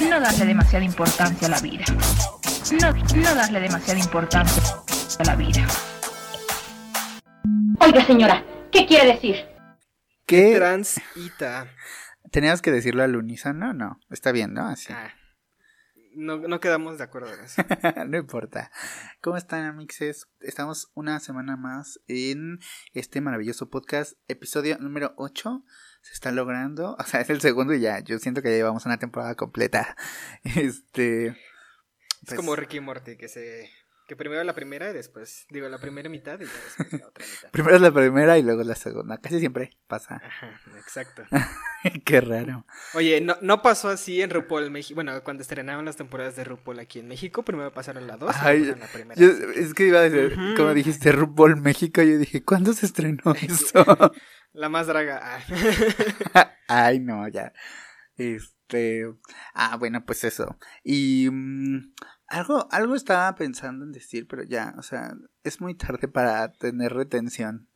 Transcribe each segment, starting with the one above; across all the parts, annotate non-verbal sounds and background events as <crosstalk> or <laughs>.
no darle demasiada importancia a la vida. No, no darle demasiada importancia a la vida. Oiga, señora, ¿qué quiere decir? ¿Qué? Transita. ¿Teníamos que decirlo al unísono? No, está bien, ¿no? Así. Ah, no, no quedamos de acuerdo en eso. <laughs> no importa. ¿Cómo están, amixes? Estamos una semana más en este maravilloso podcast, episodio número 8. Se está logrando, <laughs> o sea, es el segundo y ya. Yo siento que ya llevamos una temporada completa. <laughs> Este. Es pues, como Ricky Morty, que se. Que primero la primera y después. Digo, la primera mitad y después la otra mitad. <laughs> Primero es la primera y luego la segunda. Casi siempre pasa. Ajá, exacto. <laughs> Qué raro. Oye, no, no pasó así en RuPaul México. Bueno, cuando estrenaban las temporadas de RuPaul aquí en México, primero pasaron la 2 y Ay, luego la primera. Yo- es que iba a decir, como dijiste, RuPaul México, yo dije, ¿cuándo se estrenó <laughs> eso? La más draga. ah. Ay, no, ya. Este. Ah, bueno, pues eso. Y. mm, algo, algo estaba pensando en decir, pero ya, o sea, es muy tarde para tener retención.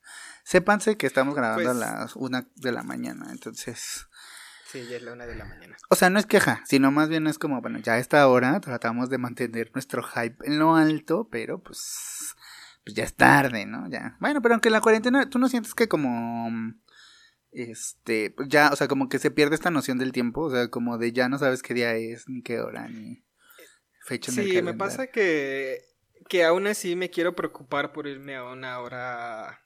Sépanse que estamos grabando Pues- a las una de la mañana, entonces. Sí, ya es la una de la mañana. O sea, no es queja, sino más bien es como, bueno, ya a esta hora tratamos de mantener nuestro hype en lo alto, pero pues. Pues ya es tarde, ¿no? Ya. Bueno, pero aunque en la cuarentena, ¿tú no sientes que como. Este. pues Ya, o sea, como que se pierde esta noción del tiempo, o sea, como de ya no sabes qué día es, ni qué hora, ni fecha en el Sí, me pasa que, que aún así me quiero preocupar por irme a una hora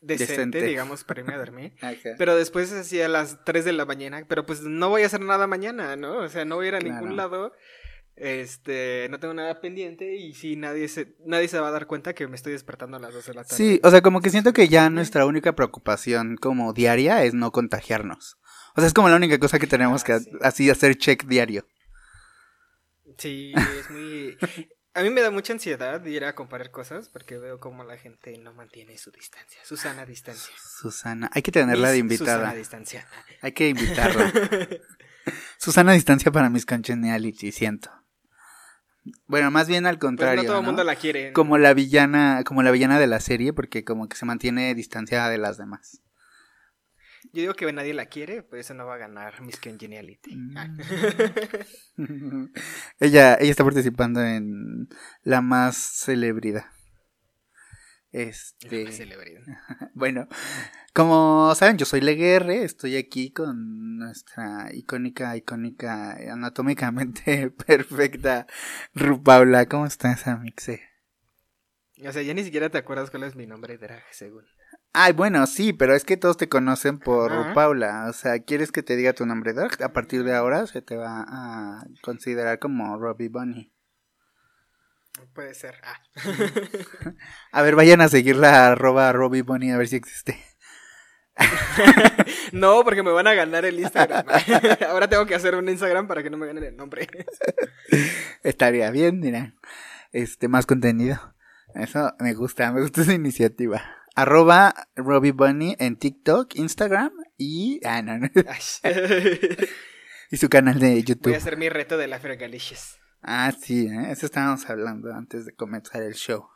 decente, Decente. digamos, para irme a dormir. <laughs> Pero después así a las 3 de la mañana, pero pues no voy a hacer nada mañana, ¿no? O sea, no voy a ir a Claro. ningún lado. Este, no tengo nada pendiente y sí, nadie se, nadie se va a dar cuenta que me estoy despertando a las 2 de la tarde. Sí, o sea, como que siento que ya nuestra única preocupación como diaria es no contagiarnos. O sea, es como la única cosa que tenemos Ah, que sí. así hacer check diario. Sí, es muy... A mí me da mucha ansiedad ir a comprar cosas porque veo como la gente no mantiene su distancia, su sana distancia. Susana, hay que tenerla de invitada. Susana distancia. Hay que invitarla. <laughs> Susana distancia para mis congeniality, siento. Bueno, más bien al Pues contrario, no todo el ¿no? mundo la quiere. ¿no? Como la villana, como la villana de la serie, porque como que se mantiene distanciada de las demás. Yo digo que nadie la quiere, por eso no va a ganar Miss Congeniality. Ah. Mm. <laughs> ella, ella está participando en la más celebridad. Este, Celebridad. <laughs> bueno, como saben, yo soy Leguerre, estoy aquí con nuestra icónica, icónica, anatómicamente <laughs> perfecta Ru Paula. ¿Cómo estás, Amixe? O sea, ya ni siquiera te acuerdas cuál es mi nombre drag, según. Ay, bueno, sí, pero es que todos te conocen por Ajá. Paula. O sea, ¿quieres que te diga tu nombre drag? A partir de ahora se te va a considerar como Robbie Bunny. Puede ser. Ah. <laughs> A ver, vayan a seguir la arroba Robbie Bunny a ver si existe. <laughs> no, porque me van a ganar el Instagram. <laughs> Ahora tengo que hacer un Instagram para que no me ganen el nombre. Estaría bien, mira. Este, más contenido. Eso me gusta, me gusta esa iniciativa. Arroba Robbie Bunny en TikTok, Instagram y. Ah, no. <laughs> Y su canal de Voy YouTube. a hacer mi reto de la Fergalicious. Ah, sí, ¿eh? eso estábamos hablando antes de comenzar el show.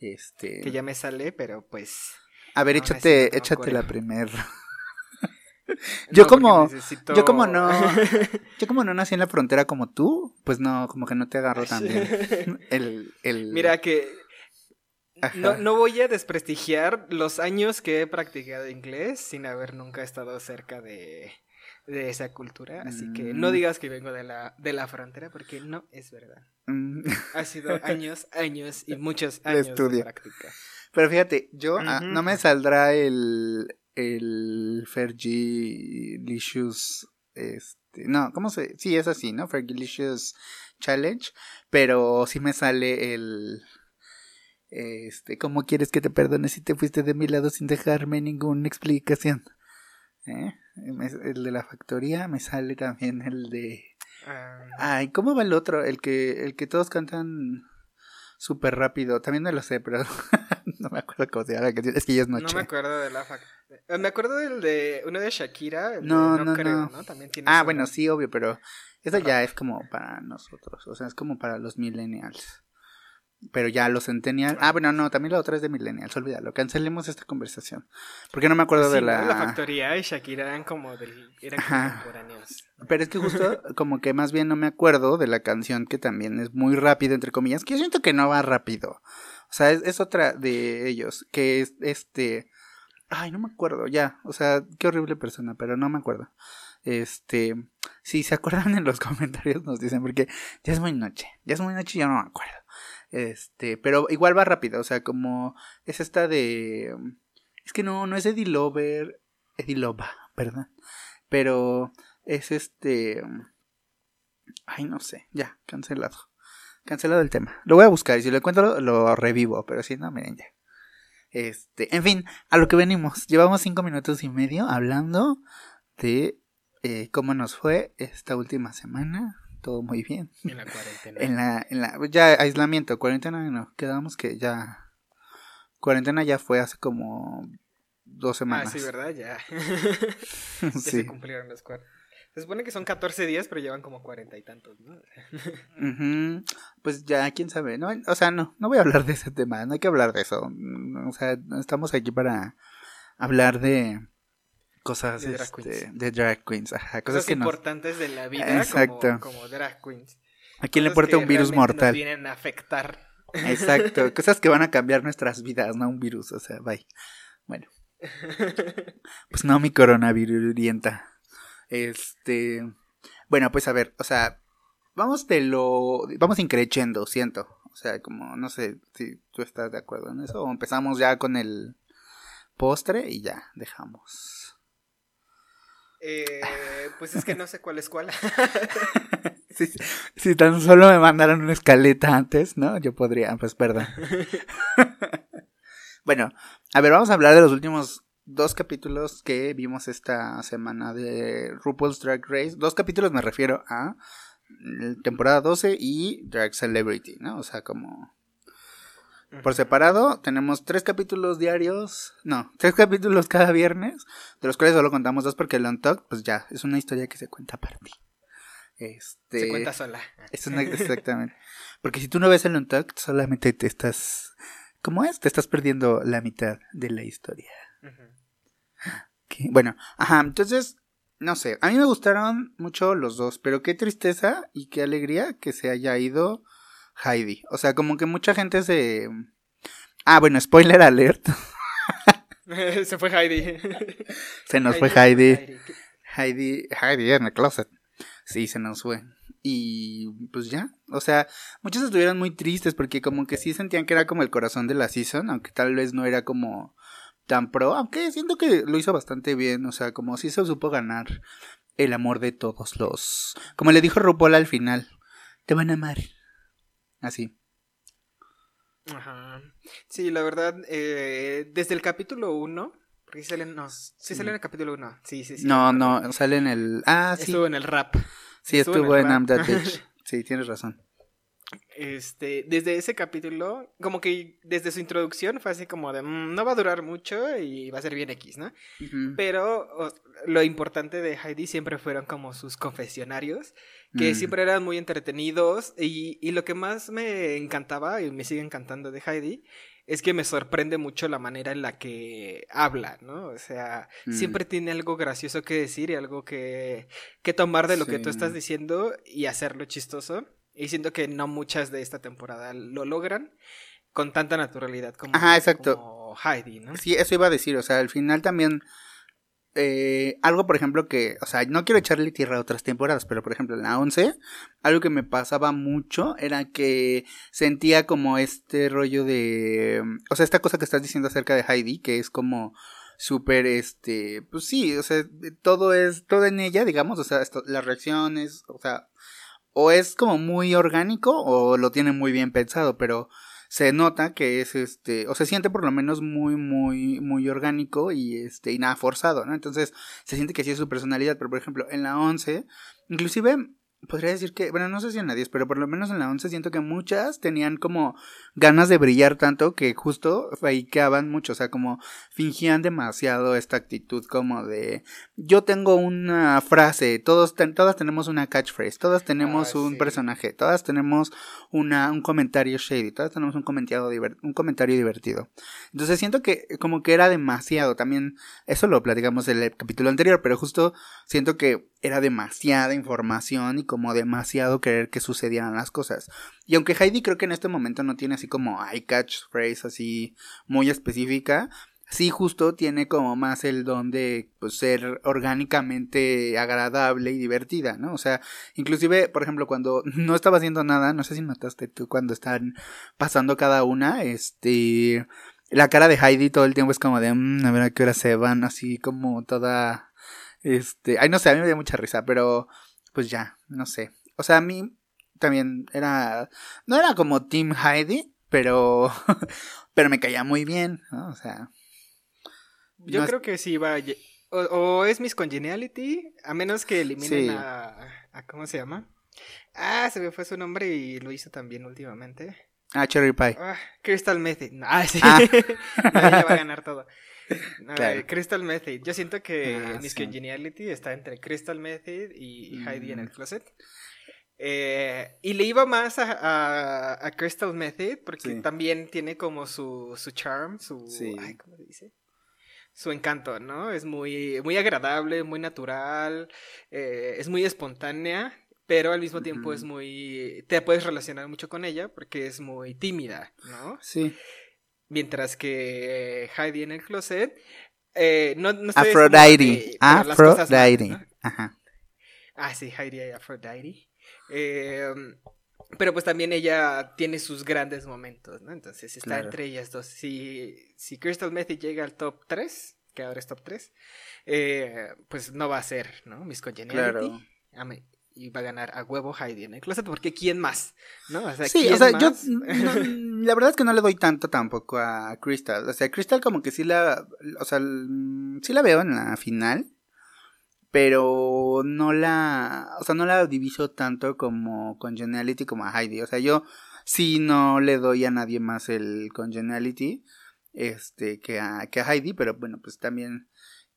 Este. Que ya me sale, pero pues. A ver, échate, échate la primera. <laughs> <laughs> Yo No, como- necesito- Yo como no, yo como no nací en la frontera como tú, pues no, como que no te agarro tan bien. El, el... Mira que. No, no voy a desprestigiar los años que he practicado inglés sin haber nunca estado cerca de, de esa cultura. Así que no Mm. digas que vengo de la, de la frontera porque no es verdad. Mm, <laughs> Ha sido años, años y muchos años de, estudio. práctica. Pero fíjate, yo ah, no me saldrá el el Fergilicious este, no, ¿cómo se? Sí, es así, ¿no? Fergilicious Challenge, pero sí me sale el este, ¿cómo quieres que te perdone si te fuiste de mi lado sin dejarme ninguna explicación? ¿Eh? El de la factoría me sale también el de Ah, Ay, ¿cómo va el otro? El que, el que todos cantan súper rápido. También no lo sé, pero <laughs> no me acuerdo cómo se llama la canción. Es que ya es no noche. me acuerdo de la fac- eh, Me acuerdo del de uno de Shakira. el de No, no, creo, no. También tiene ah, bueno, sí, obvio, pero eso ya es como para nosotros. O sea, es como para los millennials. Pero ya los Centennial. Ah, bueno, no, también la otra es de Millennials, olvídalo. Cancelemos esta conversación. Porque no me acuerdo Sí, de la. La factoría y Shakira eran como del, eran contemporáneos. Pero es que justo <laughs> como que más bien no me acuerdo de la canción que también es muy rápida, entre comillas, que yo siento que no va rápido. O sea, es, es otra de ellos, que es este... Ay, no me acuerdo, ya. O sea, qué horrible persona, pero no me acuerdo. Este... Si se acuerdan en los <laughs> comentarios nos dicen, porque ya es muy noche, ya es muy noche y yo no me acuerdo. Este, pero igual va rápido, o sea, como es esta de... Es que no, no es Eddie Loba, perdón. Pero es este... Ay, no sé, ya, cancelado. Cancelado el tema. Lo voy a buscar y si lo encuentro lo, lo revivo, pero si no, miren ya. Este, en fin, a lo que venimos. Llevamos cinco minutos y medio hablando de eh, cómo nos fue esta última semana. Todo muy bien. En la cuarentena. <laughs> En la, en la, ya aislamiento, cuarentena no, quedamos que ya, cuarentena ya fue hace como dos ah, semanas. sí, ¿verdad? Ya. <laughs> ya Sí. se cumplieron los cuatro. Se supone que son 14 días, pero llevan como cuarenta y tantos, ¿no? <laughs> Pues ya, quién sabe, ¿no? O sea, no, no voy a hablar de ese tema, no hay que hablar de eso. O sea, estamos aquí para hablar de cosas De drag este, queens. de drag queens, ajá, cosas Cosas que nos, importantes de la vida Exacto. Como, como drag queens. ¿A quién le importa un virus realmente nos mortal? vienen a afectar. Exacto, <laughs> cosas que van a cambiar nuestras vidas, no un virus, o sea, bye. Bueno. Pues no mi coronavirurienta. Este, bueno, pues a ver, o sea, vamos de lo vamos increciendo, siento. O sea, como no sé si tú estás de acuerdo en eso o empezamos ya con el postre y ya dejamos. Eh, pues es que no sé cuál es cuál. Si, si tan solo me mandaron una escaleta antes, ¿no? Yo podría, pues perdón. <laughs> bueno, a ver, vamos a hablar de los últimos dos capítulos que vimos esta semana de RuPaul's Drag Race. Dos capítulos me refiero a mm, temporada 12 y Drag Celebrity, ¿no? O sea, como por separado tenemos tres capítulos diarios, no, tres capítulos cada viernes, de los cuales solo contamos dos porque el On Talk, pues ya, es una historia que se cuenta aparte. Este, Se cuenta sola. es una- exactamente. Porque si tú no ves el Untucked, solamente te estás. ¿Cómo es? Te estás perdiendo la mitad de la historia. Bueno, ajá, entonces, no sé. A mí me gustaron mucho los dos, pero qué tristeza y qué alegría que se haya ido Heidi. O sea, como que mucha gente se. Ah, bueno, spoiler alert. <laughs> <laughs> Se fue Heidi. Se nos fue Heidi. Heidi. Heidi, Heidi en el closet. Sí, se nos fue. Y pues ya, o sea, muchos estuvieron muy tristes porque como que sí sentían que era como el corazón de la season, aunque tal vez no era como tan pro, aunque siento que lo hizo bastante bien, o sea, como sí se supo ganar el amor de todos los... Como le dijo RuPaul al final, te van a amar. Así. Ajá. Sí, la verdad, eh, desde el capítulo 1, porque sí salen, no, sí, Sí. sale en el capítulo 1, sí, sí, sí. no, no, sale en el... Ah, sí, Estuvo en el rap. sí, estuvo estuvo en en I'm That. <laughs> Bitch. Sí, tienes razón. Este, desde ese capítulo, como que desde su introducción fue así como de, "Mm, no va a durar mucho y va a ser bien X, ¿no? Pero o- lo importante de Heidi siempre fueron como sus confesionarios, que Mm. siempre eran muy entretenidos y, y lo que más me encantaba y me sigue encantando de Heidi es que me sorprende mucho la manera en la que habla, ¿no? O sea, Mm. siempre tiene algo gracioso que decir y algo que, que tomar de lo que tú estás diciendo y hacerlo chistoso. Y siento que no muchas de esta temporada lo logran con tanta naturalidad como, Ajá, exacto. como Heidi, ¿no? Sí, eso iba a decir, o sea, al final también eh, algo, por ejemplo, que, o sea, no quiero echarle tierra a otras temporadas, pero por ejemplo en la 11, algo que me pasaba mucho era que sentía como este rollo de, o sea, esta cosa que estás diciendo acerca de Heidi, que es como súper, este, pues sí, o sea, todo es, todo en ella, digamos, o sea, esto- las reacciones, o sea, o es como muy orgánico o lo tiene muy bien pensado, pero se nota que es este, o se siente por lo menos muy, muy, muy orgánico y este, y nada forzado, ¿no? Entonces, se siente que sí es su personalidad, pero por ejemplo, en la 11, inclusive podría decir que, bueno, no sé si en la 10, pero por lo menos en la 11 siento que muchas tenían como ganas de brillar tanto que justo fakeaban mucho, o sea, como fingían demasiado esta actitud como de yo tengo una frase, todos todas tenemos una catchphrase, todas tenemos Ah, un sí. personaje, todas tenemos una un comentario shady, todas tenemos un comentario un comentario divertido. Entonces siento que como que era demasiado, también eso lo platicamos en el capítulo anterior, pero justo siento que era demasiada información y como demasiado querer que sucedieran las cosas. Y aunque Heidi creo que en este momento no tiene así como hay catchphrase así muy específica, sí justo tiene como más el don de pues, ser orgánicamente agradable y divertida, ¿no? O sea, inclusive, por ejemplo, cuando <laughs> no estaba haciendo nada, no sé si notaste tú cuando están pasando cada una, este, la cara de Heidi todo el tiempo es como de, "Mm, a ver a qué hora se van, así como toda, este, ay, no sé, a mí me dio mucha risa, pero pues ya, no sé. O sea, a mí también era, no era como Team Heidi, pero, <laughs> pero me caía muy bien, ¿no? O sea, Yo no es- creo que sí va. O, o es Miss Congeniality, a menos que eliminen Sí. a, a- ¿Cómo se llama? Ah, se me fue su nombre y lo hizo también últimamente. ah, Cherry Pie. Ah, Crystal Method. No, <laughs> Ah, sí. Ah. No, ella va a ganar todo. No, Claro. eh, Crystal Method. Yo siento que Ah, Miss sí. Congeniality está entre Crystal Method y Mm. Heidi en el closet. Eh, y le iba más a, a- a Crystal Method porque Sí. también tiene como su, su charm, su... Sí. ay, ¿Cómo se dice? Su encanto, ¿no? Es muy, muy agradable, muy natural, eh, es muy espontánea, pero al mismo tiempo es muy... Te puedes relacionar mucho con ella porque es muy tímida, ¿no? Sí. Mientras que Heidi en el closet... eh, no, no estoy Aphrodite. Aphrodite. ¿no? Ajá. Ah, sí, Heidi y Aphrodite. Eh, pero pues también ella tiene sus grandes momentos, ¿no? Entonces está Claro. entre ellas dos. Si, si Crystal Method llega al top 3, que ahora es top 3, eh, pues no va a ser, ¿no? Miss Congeniality. Claro. Y va a ganar a huevo Heidi en el closet, porque ¿quién más? ¿No? O sea, Sí, ¿quién o sea, yo no- la verdad es que no le doy tanto tampoco a Crystal. O sea, Crystal como que sí la, o sea, l- sí la veo en la final, pero no la, o sea, no la diviso tanto como Congeniality como a Heidi. O sea, yo sí no le doy a nadie más el Congeniality, este, que a, que a Heidi, pero bueno, pues también,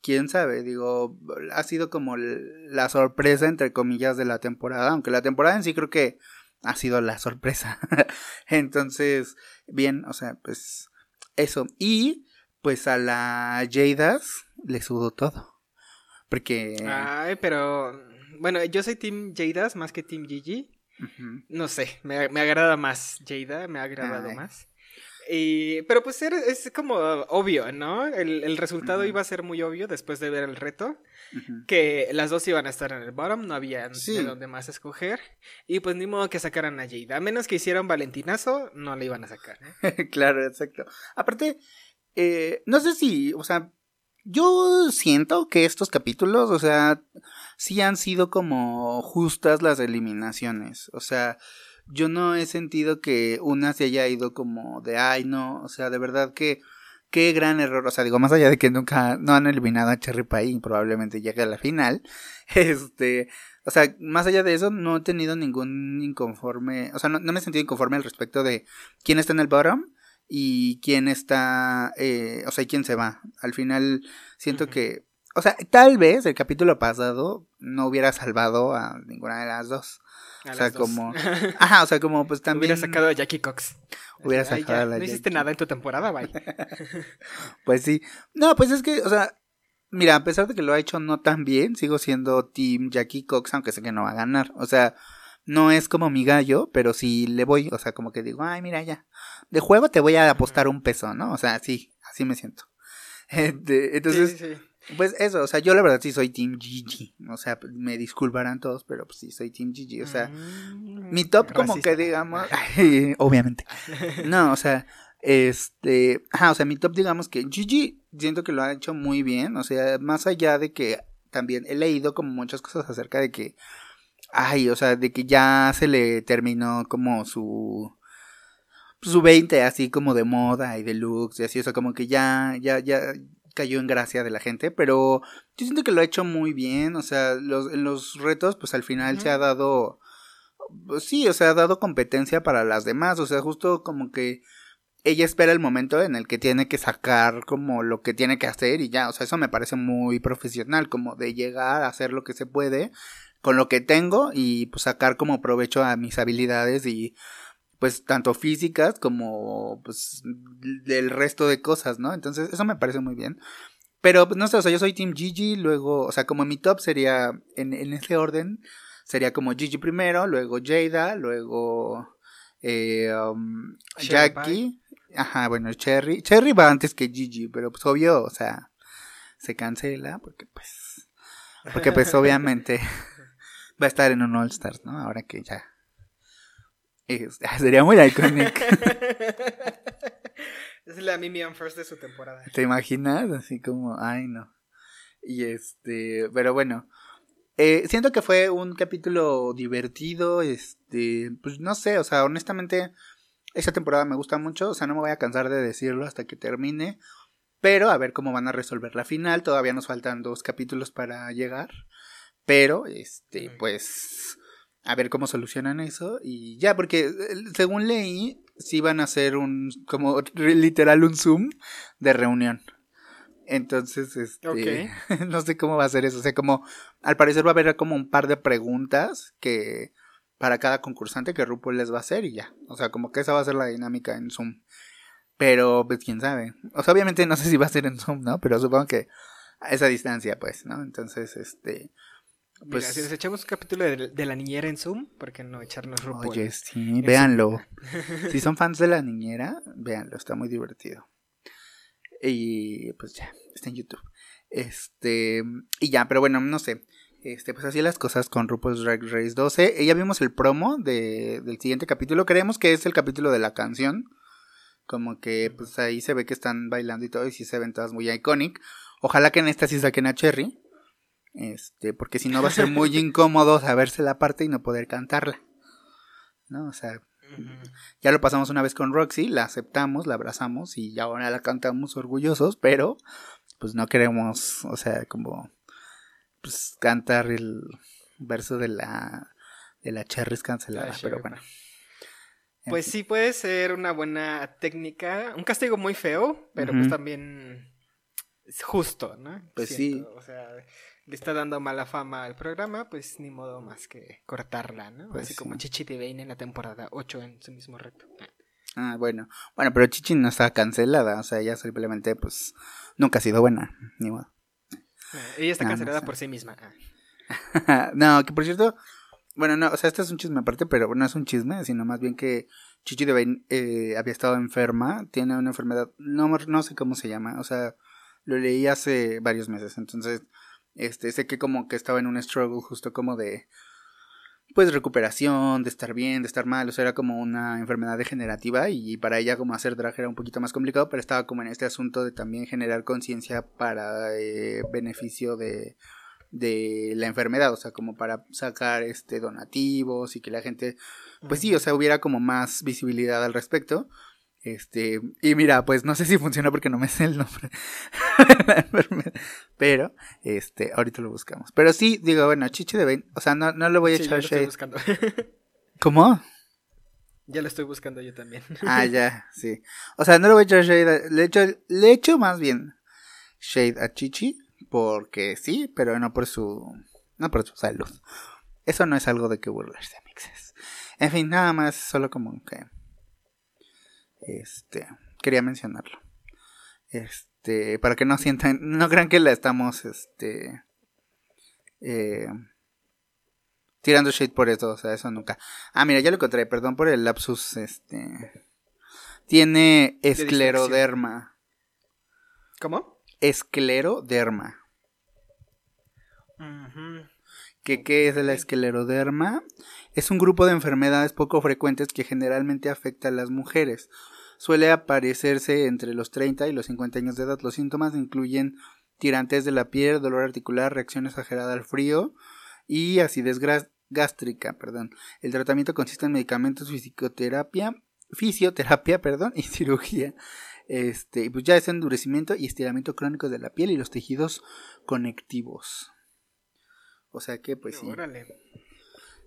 quién sabe, digo, ha sido como la sorpresa, entre comillas, de la temporada, aunque la temporada en sí creo que ha sido la sorpresa. <laughs> Entonces, bien, o sea, pues eso. Y pues a la Jadas le sudo todo. Porque... Ay, pero... Bueno, yo soy Team Jadas más que Team Gigi. ujú, No sé, me, me agrada más Jada, me ha agradado Ay. más. Y, pero pues era- es como obvio, ¿no? El, el resultado iba a ser muy obvio después de ver el reto. Que las dos iban a estar en el bottom, no había Sí. de dónde más escoger. Y pues ni modo que sacaran a Jada. A menos que hicieran Valentinazo, no le iban a sacar. ¿no? <laughs> claro, exacto. Aparte, eh, no sé si, o sea, yo siento que estos capítulos, o sea, sí han sido como justas las eliminaciones. O sea, yo no he sentido que una se haya ido como de, ay, no, o sea, de verdad que qué gran error. O sea, digo, más allá de que nunca, no han eliminado a Cherry Pie y probablemente llegue a la final, <laughs> este, o sea, más allá de eso, no he tenido ningún inconforme, o sea, no, no me he sentido inconforme al respecto de quién está en el bottom y quién está, eh, o sea, y quién se va. Al final siento que, o sea, tal vez el capítulo pasado no hubiera salvado a ninguna de las dos. A O sea, dos. como- <laughs> Ajá, o sea, como pues también Hubiera sacado a Jackie Cox. Hubiera Ay, sacado ya, a la No hiciste Jackie. nada en tu temporada, bye. <laughs> Pues sí. No, pues es que, o sea, mira, a pesar de que lo ha hecho no tan bien, sigo siendo Team Jackie Cox, aunque sé que no va a ganar. O sea, no es como mi gallo, pero sí le voy, o sea, como que digo, ay, mira ya. De juego te voy a apostar un peso, ¿no? O sea, sí, así me siento. <laughs> Este, Entonces, sí, sí. Pues eso, o sea, yo la verdad sí soy Team GG. O sea, me disculparán todos, pero pues sí soy Team GG. O sea, Mm, mi top como que digamos, <laughs> obviamente. No, o sea, este, ajá, o sea, mi top digamos que Gigi siento que lo ha hecho muy bien, o sea, más allá de que también he leído como muchas cosas acerca de que ay, o sea, de que ya se le terminó como su su 20 así como de moda y de looks y así, o sea, como que ya ya ya cayó en gracia de la gente, pero yo siento que lo ha hecho muy bien, o sea, los, en los retos, pues al final se ha dado, pues sí, o sea, ha dado competencia para las demás, o sea, justo como que ella espera el momento en el que tiene que sacar como lo que tiene que hacer y ya, o sea, eso me parece muy profesional, como de llegar a hacer lo que se puede con lo que tengo y pues sacar como provecho a mis habilidades y pues tanto físicas como pues del resto de cosas, ¿no? Entonces eso me parece muy bien. Pero pues, no sé, o sea, yo soy Team Gigi, luego, o sea, como mi top sería en, en ese orden, sería como Gigi primero, luego Jada, luego eh, um, Jackie, ajá, bueno, Cherry, Cherry va antes que Gigi, pero pues obvio, o sea, se cancela porque pues, porque pues <laughs> obviamente <laughs> va a estar en un All Stars, ¿no? Ahora que ya es, <laughs> sería muy icónico. <laughs> es la Mimian First de su temporada. ¿Te imaginas? Así como, ay no. Y este, pero bueno. Eh, siento que fue un capítulo divertido, este, pues no sé, o sea, honestamente, esta temporada me gusta mucho, o sea, no me voy a cansar de decirlo hasta que termine, pero a ver cómo van a resolver la final, todavía nos faltan dos capítulos para llegar, pero, este, pues, a ver cómo solucionan eso y ya, porque eh, según leí, sí van a hacer un, como literal un Zoom de reunión. Entonces, este, <laughs> no sé cómo va a ser eso. O sea, como, al parecer va a haber como un par de preguntas que, para cada concursante que RuPaul les va a hacer y ya. O sea, como que esa va a ser la dinámica en Zoom. Pero, pues, quién sabe. O sea, obviamente no sé si va a ser en Zoom, ¿no? Pero supongo que a esa distancia, pues, ¿no? Entonces, este, pues, si nos echamos un capítulo de, la niñera en Zoom, ¿por qué no echarnos RuPaul? Oye, sí, véanlo. <laughs> si son fans de la niñera, véanlo, está muy divertido. Y pues ya, está en YouTube. Este, y ya, pero bueno, no sé. Este, pues así las cosas con RuPaul's Drag Race 12. Ya vimos el promo de, del siguiente capítulo. Creemos que es el capítulo de la canción. Como que pues ahí se ve que están bailando y todo. Y sí se ven todas muy iconic. Ojalá que en esta sí saquen a Cherry. Este, porque si no va a ser muy <laughs> incómodo saberse la parte y no poder cantarla. ¿No? O sea, ya lo pasamos una vez con Roxy, la aceptamos, la abrazamos y ya ahora la cantamos orgullosos, pero pues no queremos, o sea, como pues cantar el verso de la de la Cherries cancelada, pero bueno. Pues sí puede ser una buena técnica, un castigo muy feo, pero pues también es justo, ¿no? Pues sí. O sea, le está dando mala fama al programa, pues ni modo más que cortarla, ¿no? Pues Así como Chichi de en la temporada 8 en su mismo reto. Ah, bueno. Bueno, pero Chichi no está cancelada, o sea, ella simplemente, pues, nunca ha sido buena, ni modo. Eh, ella está cancelada por sí misma. Ah. <laughs> no, que por cierto, bueno, no, o sea, este es un chisme aparte, pero no es un chisme, sino más bien que Chichi de eh, había estado enferma, tiene una enfermedad, no, no sé cómo se llama, o sea, lo leí hace varios meses, entonces este, sé que como que estaba en un struggle justo como de pues recuperación, de estar bien, de estar mal, o sea, era como una enfermedad degenerativa y para ella como hacer drag era un poquito más complicado, pero estaba como en este asunto de también generar conciencia para eh, beneficio de, de la enfermedad, o sea, como para sacar este donativos y que la gente, pues sí, o sea, hubiera como más visibilidad al respecto. Este, y mira, pues no sé si funciona porque no me sé el nombre. <laughs> Pero, este, ahorita lo buscamos. Pero sí, digo, bueno, Chichi de 20, o sea, no, no lo voy a echar shade. <laughs> ¿Cómo? Ya lo estoy buscando yo también. <laughs> ah, ya, sí. O sea, no le voy a echar shade, le echo, le echo más bien shade a Chichi, porque sí, pero no por su, no por su salud. Eso no es algo de que burlarse, mixes. En fin, nada más, solo como que este, quería mencionarlo. Este, para que no sientan, no crean que la estamos, este, eh, tirando shade por eso, o sea, eso nunca. Ah, mira, ya lo encontré, perdón por el lapsus, este, tiene escleroderma. ¿Cómo? Escleroderma. ¿Qué, ¿Qué es la escleroderma? Es un grupo de enfermedades poco frecuentes que generalmente afecta a las mujeres suele aparecerse entre los 30 y los 50 años de edad. Los síntomas incluyen tirantes de la piel, dolor articular, reacción exagerada al frío y acidez gástrica, perdón. El tratamiento consiste en medicamentos, fisioterapia, fisioterapia, <laughs> perdón, y cirugía. Este, pues ya es endurecimiento y estiramiento crónico de la piel y los tejidos conectivos. O sea que, pues sí. Órale.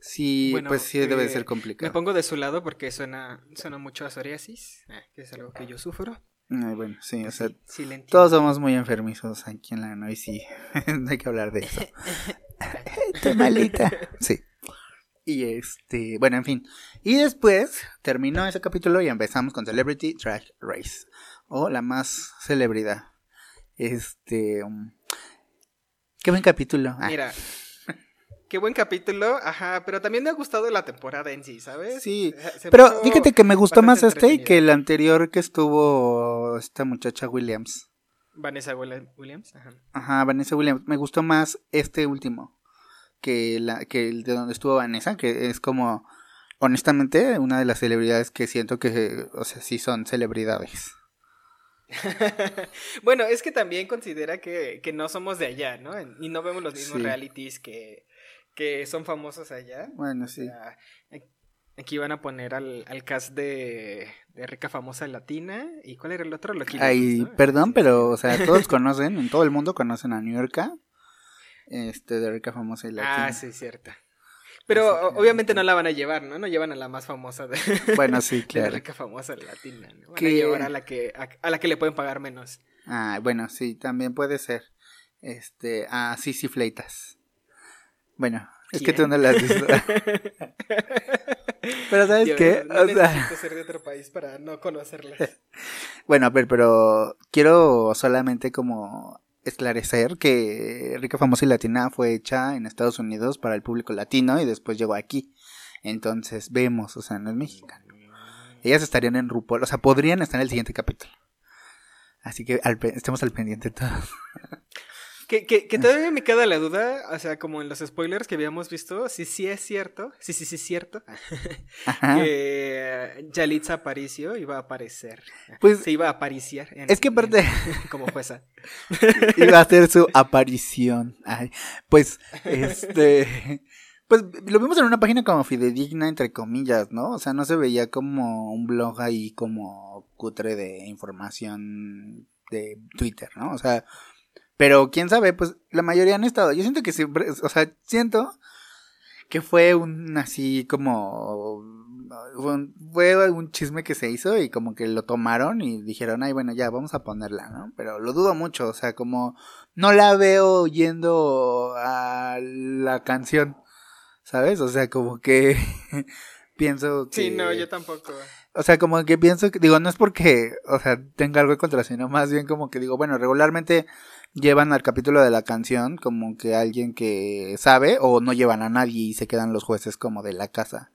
Sí, Bueno, pues sí debe de eh, ser Me complicado. pongo de su lado porque suena, suena mucho a psoriasis, eh, que es algo que yo sufro. Ay, bueno, sí, o sea, Sí, sí le entiendo. todos somos muy enfermizos aquí en la no y sí, <laughs> no hay que hablar de eso. <laughs> Estoy malita. Sí. Y este, bueno, en fin. Y después terminó ese capítulo y empezamos con Celebrity Drag Race. O la más celebridad. Este. um, qué buen capítulo. Ah, Mira, qué buen capítulo, ajá, pero también me ha gustado la temporada en sí, ¿sabes? Sí, Se- se Pero fíjate que me gustó más este que el anterior que estuvo esta muchacha Williams. Vanessa Willi- Williams, ajá. Ajá, Vanessa Williams. Me gustó más este último que, la, que el de donde estuvo Vanessa, que es como, honestamente, una de las celebridades que siento que, o sea, sí son celebridades. <laughs> bueno, es que también considera que, que no somos de allá, ¿no? Y no vemos los mismos Sí. realities que, que son famosos allá. Bueno, sí. aquí van a poner al, al cast de, de Rica Famosa Latina. ¿Y cuál era el otro? Loki Ay, perdón, pero, o sea, todos <laughs> conocen, en todo el mundo conocen a New York, este, de rica famosa y latina. Ah, sí, cierto. Pero que- obviamente no la van a llevar, ¿no? No llevan a la más famosa de, <laughs> Bueno, sí, <laughs> de claro. rica famosa latina. ¿no? Van Que- a llevar a la que a, a la que le pueden pagar menos. Ah, bueno, sí, también puede ser. Este, ah, sí, sí, Fleitas. Bueno, es que tú no la has visto. <laughs> Pero ¿sabes qué? No O sea, ser de otro país para no conocerlas. <laughs> bueno, a ver, pero quiero solamente como esclarecer que Rica Famosa y Latina fue hecha en Estados Unidos para el público latino y después llegó aquí. Entonces vemos, o sea, no es mexicana. Ellas estarían en RuPaul, o sea, podrían estar en el siguiente capítulo. Así que al estemos al pendiente todos. <laughs> Que, que, que todavía me queda la duda, o sea, como en los spoilers que habíamos visto, si sí es cierto, sí, sí, sí es cierto, que Yalitza Aparicio iba a aparecer. Pues- se iba a apariciar. en- Es que aparte- en- <laughs> como jueza. <laughs> Iba a hacer su aparición. Ay, pues, este. Pues lo vimos en una página como fidedigna, entre comillas, ¿no? O sea, no se veía como un blog ahí como cutre de información de Twitter, ¿no? O sea, pero quién sabe, pues la mayoría han estado. Yo siento que siempre, o sea, siento que fue un así como. Fue un, fue un chisme que se hizo y como que lo tomaron y dijeron, ay, bueno, ya, vamos a ponerla, ¿no? Pero lo dudo mucho, o sea, como no la veo yendo a la canción, ¿sabes? O sea, como que <laughs> pienso que... Sí, no, yo tampoco. O sea, como que pienso que, digo, no es porque, o sea, tenga algo contra, sino más bien como que digo, bueno, regularmente llevan al capítulo de la canción como que alguien que sabe o no llevan a nadie y se quedan los jueces como de la casa.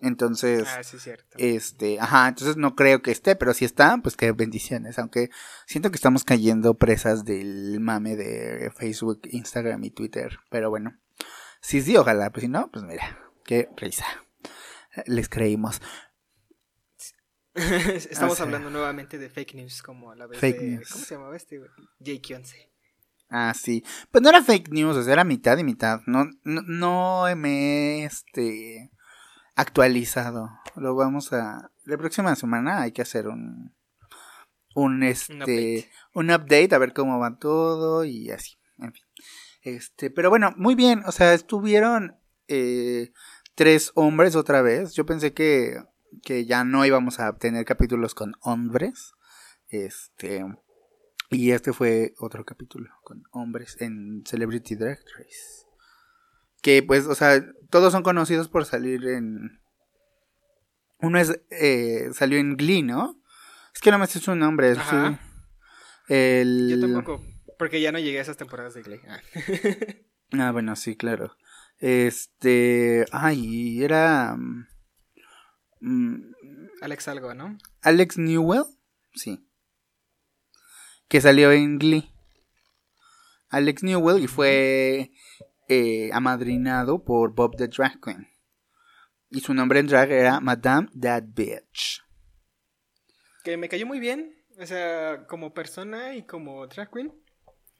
Entonces, Ah, sí, es cierto. este, ajá, entonces no creo que esté, pero si está, pues qué bendiciones, aunque siento que estamos cayendo presas del mame de Facebook, Instagram y Twitter, pero bueno, sí, sí, ojalá, pues si no, pues mira, qué risa, les creímos. <laughs> Estamos o sea, hablando nuevamente de fake news, como a la vez Fake de... news. ¿Cómo se llamaba este? Jake 11. Ah, sí, pues no era fake news, o sea, era mitad y mitad, no, no, no me, he, este, actualizado, lo vamos a, la próxima semana hay que hacer un, un, este, update. un update a ver cómo va todo y así, en fin. Este, pero bueno, muy bien, o sea, estuvieron eh, tres hombres otra vez. Yo pensé que, que ya no íbamos a tener capítulos con hombres. Este, y este fue otro capítulo con hombres en Celebrity Drag Race. Que pues, o sea, todos son conocidos por salir en... Uno es, eh, salió en Glee, ¿no? Es que no me sé su nombre. Ajá. sí. El... Yo tampoco, porque ya no llegué a esas temporadas de Glee. Ah. Ah, bueno, sí, claro. Este. Ay, era. mm, Alex algo, ¿no? Alex Newell. Sí. Que salió en Glee. Alex Newell y fue eh, amadrinado por Bob the Drag Queen. Y su nombre en drag era Madame That Bitch. Que me cayó muy bien. O sea, como persona y como drag queen,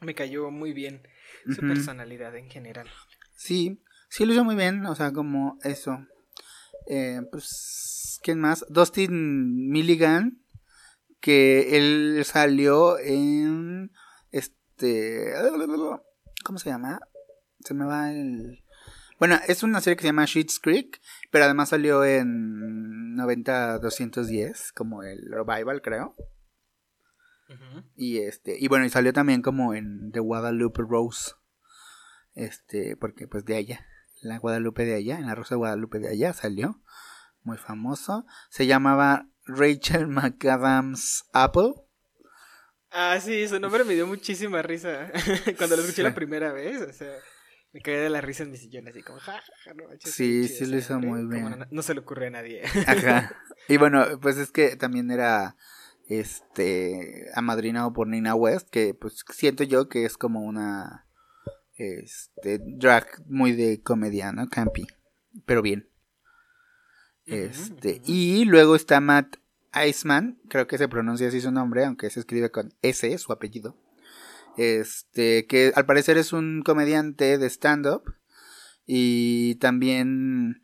me cayó muy bien su personalidad en general. Sí, sí lo hizo muy bien, o sea, como eso. Eh, pues, ¿quién más? Dustin Milligan, que él salió en este ¿cómo se llama? Se me va el bueno, es una serie que se llama Sheets Creek, pero además salió en 90-210, como el revival, creo. Y este, y bueno, y salió también como en The Guadalupe Rose. Este, porque pues de allá, la Guadalupe de allá, en la Rosa de Guadalupe de allá salió. Muy famoso. Se llamaba Rachel McAdams Apple. Ah, sí, su nombre me dio muchísima risa <laughs> cuando lo escuché la primera vez. O sea, me caí de la risa en mi sillón, así como, ja, ja, no, Sí, sí lo hizo muy bien. No, no, se le ocurre a nadie. Ajá. <laughs> Y bueno, pues es que también era este amadrinado por Nina West, que pues siento yo que es como una este drag muy de comedia, ¿no? Campy, pero bien. Este, y luego está Matt Iceman, creo que se pronuncia así su nombre, aunque se escribe con S, su apellido. Este, que al parecer es un comediante de stand-up. Y también.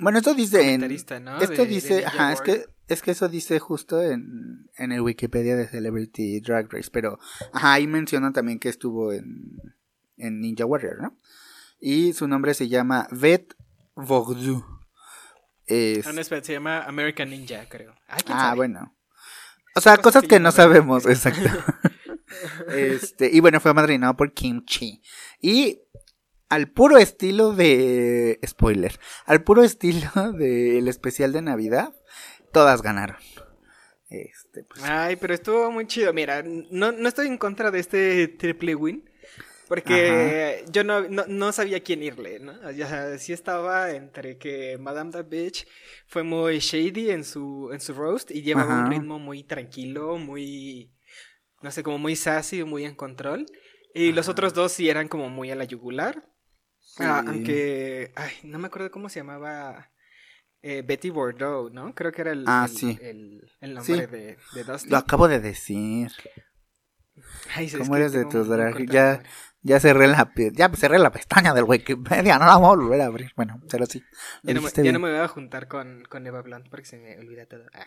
Bueno, esto dice en. Esto dice. ajá, es que, es que eso dice justo en, en el Wikipedia de Celebrity Drag Race. Pero, ajá, ahí menciona también que estuvo en, en Ninja Warrior, ¿no? Y su nombre se llama Vet Vogdu. Es... No, espera, se llama American Ninja, creo. Ah, ah bueno. O sea, cosas, que, no sabemos, exacto. <laughs> este, y bueno, fue amadrinado por Kimchi. Y al puro estilo de. Spoiler. Al puro estilo <laughs> del especial de Navidad, todas ganaron. Este, pues. Ay, pero estuvo muy chido. Mira, no, no estoy en contra de este triple win. Porque yo no, no, sabía quién irle, ¿no? O sí estaba entre que Madame the Bitch fue muy shady en su, en su roast y llevaba un ritmo muy tranquilo, muy, no sé, como muy sassy, muy en control. Y los otros dos sí eran como muy a la yugular. Ah, aunque, ay, no me acuerdo cómo se llamaba eh, Betty Bordeaux, ¿no? Creo que era el, ah, el, el, nombre de, de. Lo acabo de decir. Ay, ¿Cómo eres de tu drag? Ya, ya cerré la, ya cerré la pestaña del Wikipedia, no la vamos a volver a abrir. Bueno, pero sí. Ya, no, me, voy a juntar con, con Eva Blunt porque se me olvida todo. Ah.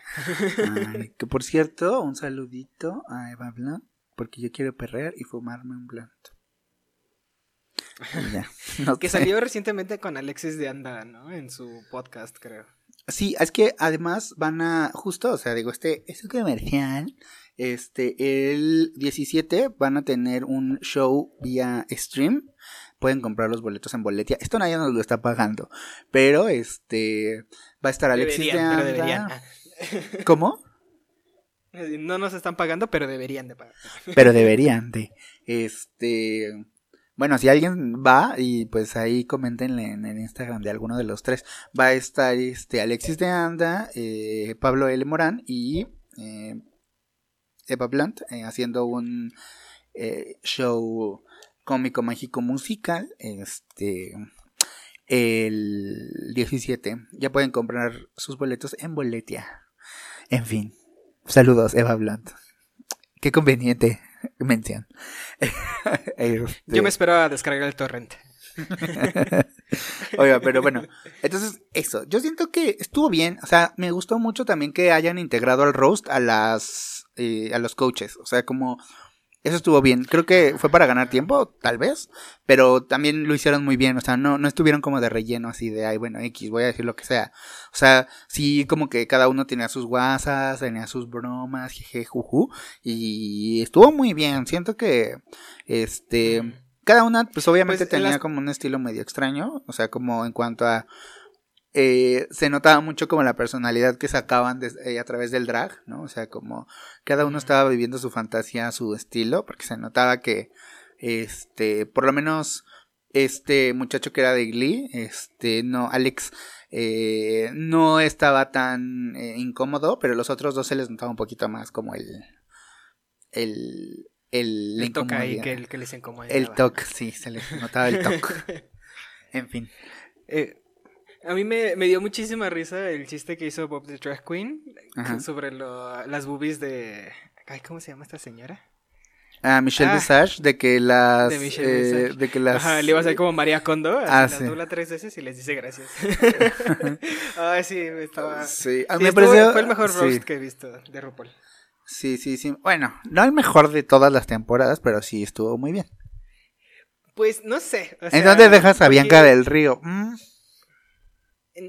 Ay, <laughs> que por cierto, un saludito a Eva Blunt porque yo quiero perrear y fumarme un blunt. Ya, <laughs> que salió recientemente con Alexis de Anda, ¿no? En su podcast, creo. Sí, es que además van a, justo, o sea, digo, este es un comercial este, el 17 van a tener un show vía stream. Pueden comprar los boletos en boletia. Esto nadie nos lo está pagando. Pero este va a estar Alexis de Anda. <laughs> ¿Cómo? No nos están pagando, pero deberían de pagar. Pero deberían de. Este. Bueno, si alguien va y pues ahí comentenle en el Instagram de alguno de los tres. Va a estar este Alexis de Anda, eh, Pablo L. Morán y eh, Eva Blunt eh, haciendo un eh, show cómico mágico musical este el 17 ya pueden comprar sus boletos en boletia. En fin saludos Eva Blunt. Qué conveniente mención. Este <laughs> yo me espero a descargar el torrent <laughs> Oiga, pero bueno, entonces eso, yo siento que estuvo bien, o sea, me gustó mucho también que hayan integrado al roast a las eh, a los coaches. O sea, como eso estuvo bien. Creo que fue para ganar tiempo, tal vez, pero también lo hicieron muy bien. O sea, no, no estuvieron como de relleno así de, ay, bueno, X, voy a decir lo que sea. O sea, sí, como que cada uno tenía sus guasas, tenía sus bromas, jeje, juju, y estuvo muy bien. Siento que, este, cada una, pues obviamente pues, tenía como un estilo medio extraño, o sea, como en cuanto a eh, se notaba mucho como la personalidad que sacaban eh, a través del drag, ¿no? O sea, como cada uno estaba viviendo su fantasía, su estilo, porque se notaba que, este, por lo menos este muchacho que era de Glee, este, no, Alex, eh, no estaba tan incómodo, pero los otros dos se les notaba un poquito más como el, el, el, el toque ahí que, que les incomoda. El toque, sí, se les notaba el toque. <laughs> en fin. Eh, a mí me, me, dio muchísima risa el chiste que hizo Bob the Drag Queen sobre lo, las boobies de... Ay, ¿Cómo se llama esta señora? Ah, Michelle ah, Visage, de que las... De, eh, de que las... Ajá, le iba a hacer como María Kondo, ah, las dobla tres veces y les dice gracias. Ay, <laughs> <laughs> sí, estaba... Sí, a mí me pareció... Fue el mejor roast que he visto de RuPaul. Sí, sí, sí. Bueno, no el mejor de todas las temporadas, pero sí estuvo muy bien. Pues no sé. o ¿En sea, dónde dejas a porque- Bianca del Río? Mm,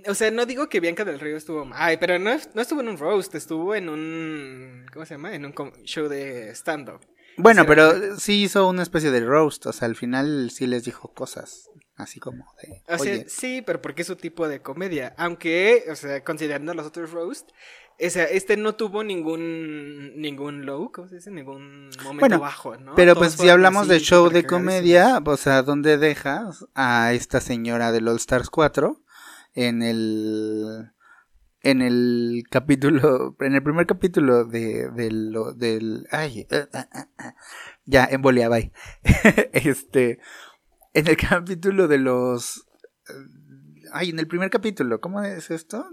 O sea, no digo que Bianca del Río estuvo. Ay, pero no, no estuvo en un roast, estuvo en un. ¿Cómo se llama? En un show de stand-up. Bueno, pero sí hizo una especie de roast, o sea, al final sí les dijo cosas, así como de, O sea, sí, pero porque es su tipo de comedia. Aunque, o sea, considerando los otros roast, o sea, este no tuvo ningún ningún low, ¿cómo se dice? Ningún momento Bueno, bajo, ¿no? pero Todos pues si hablamos de show de comedia, o sea, ¿dónde dejas a esta señora del All Stars 4 en el en el capítulo, en el primer capítulo de del, ay, eh, ah, ah. ya embolia, bye. <laughs> este en el capítulo de los eh, ay, en el primer capítulo, ¿cómo es esto?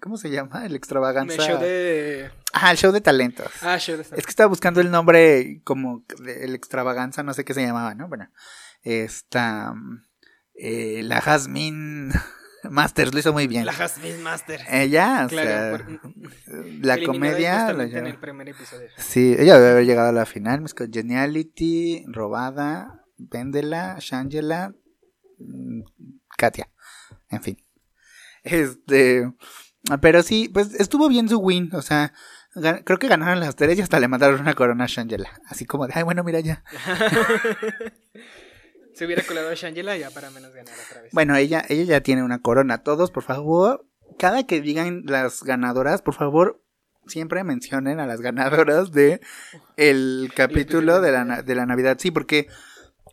¿Cómo se llama? El extravaganza. el show de. Ah, el show de talentos. Ah, show de stand-up. Es que estaba buscando el nombre como el extravaganza, no sé qué se llamaba, ¿no? Bueno, esta eh, la Jasmine Masters lo hizo muy bien. La Jasmine Master. Ella, o Claro, sea, por- la comedia la en el primer episodio. Sí, ella debe haber llegado a la final, Miss Geniality, Robada, Vendela, Shangela, mm, Katia, en fin. Este, pero sí, pues estuvo bien su win, o sea, creo que ganaron las tres y hasta le mandaron una corona a Shangela, así como de, ay, bueno, mira ya. <laughs> Se hubiera colado a Shangela ya para menos ganar otra vez. Bueno, ella, ella ya tiene una corona. Todos, por favor, cada que digan las ganadoras, por favor, siempre mencionen a las ganadoras de el capítulo de la, de la Navidad. Sí, porque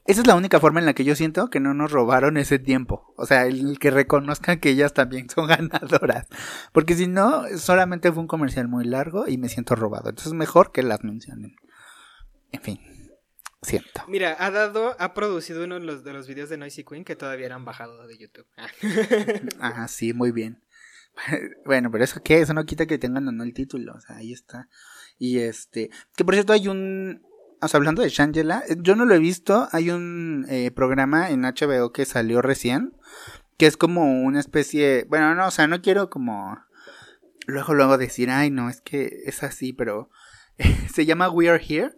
esa es la única forma en la que yo siento que no nos robaron ese tiempo. O sea, el que reconozcan que ellas también son <laughs> ganadoras. Porque si no, solamente fue un comercial muy largo y me siento robado. Entonces, mejor que las mencionen. En fin, siento. Mira, ha dado, ha producido uno de los, de los videos de Noisy Queen que todavía eran bajado de YouTube. Ah. <laughs> Ah, sí, muy bien. <laughs> Bueno, pero eso qué, eso no quita que tengan o no el título, o sea, ahí está. Y este, que por cierto hay un, o sea, hablando de Shangela, eh, yo no lo he visto, hay un eh, programa en HBO que salió recién, que es como una especie, bueno, no, o sea, no quiero como luego luego decir, ay, no, es que es así, pero <laughs> se llama We Are Here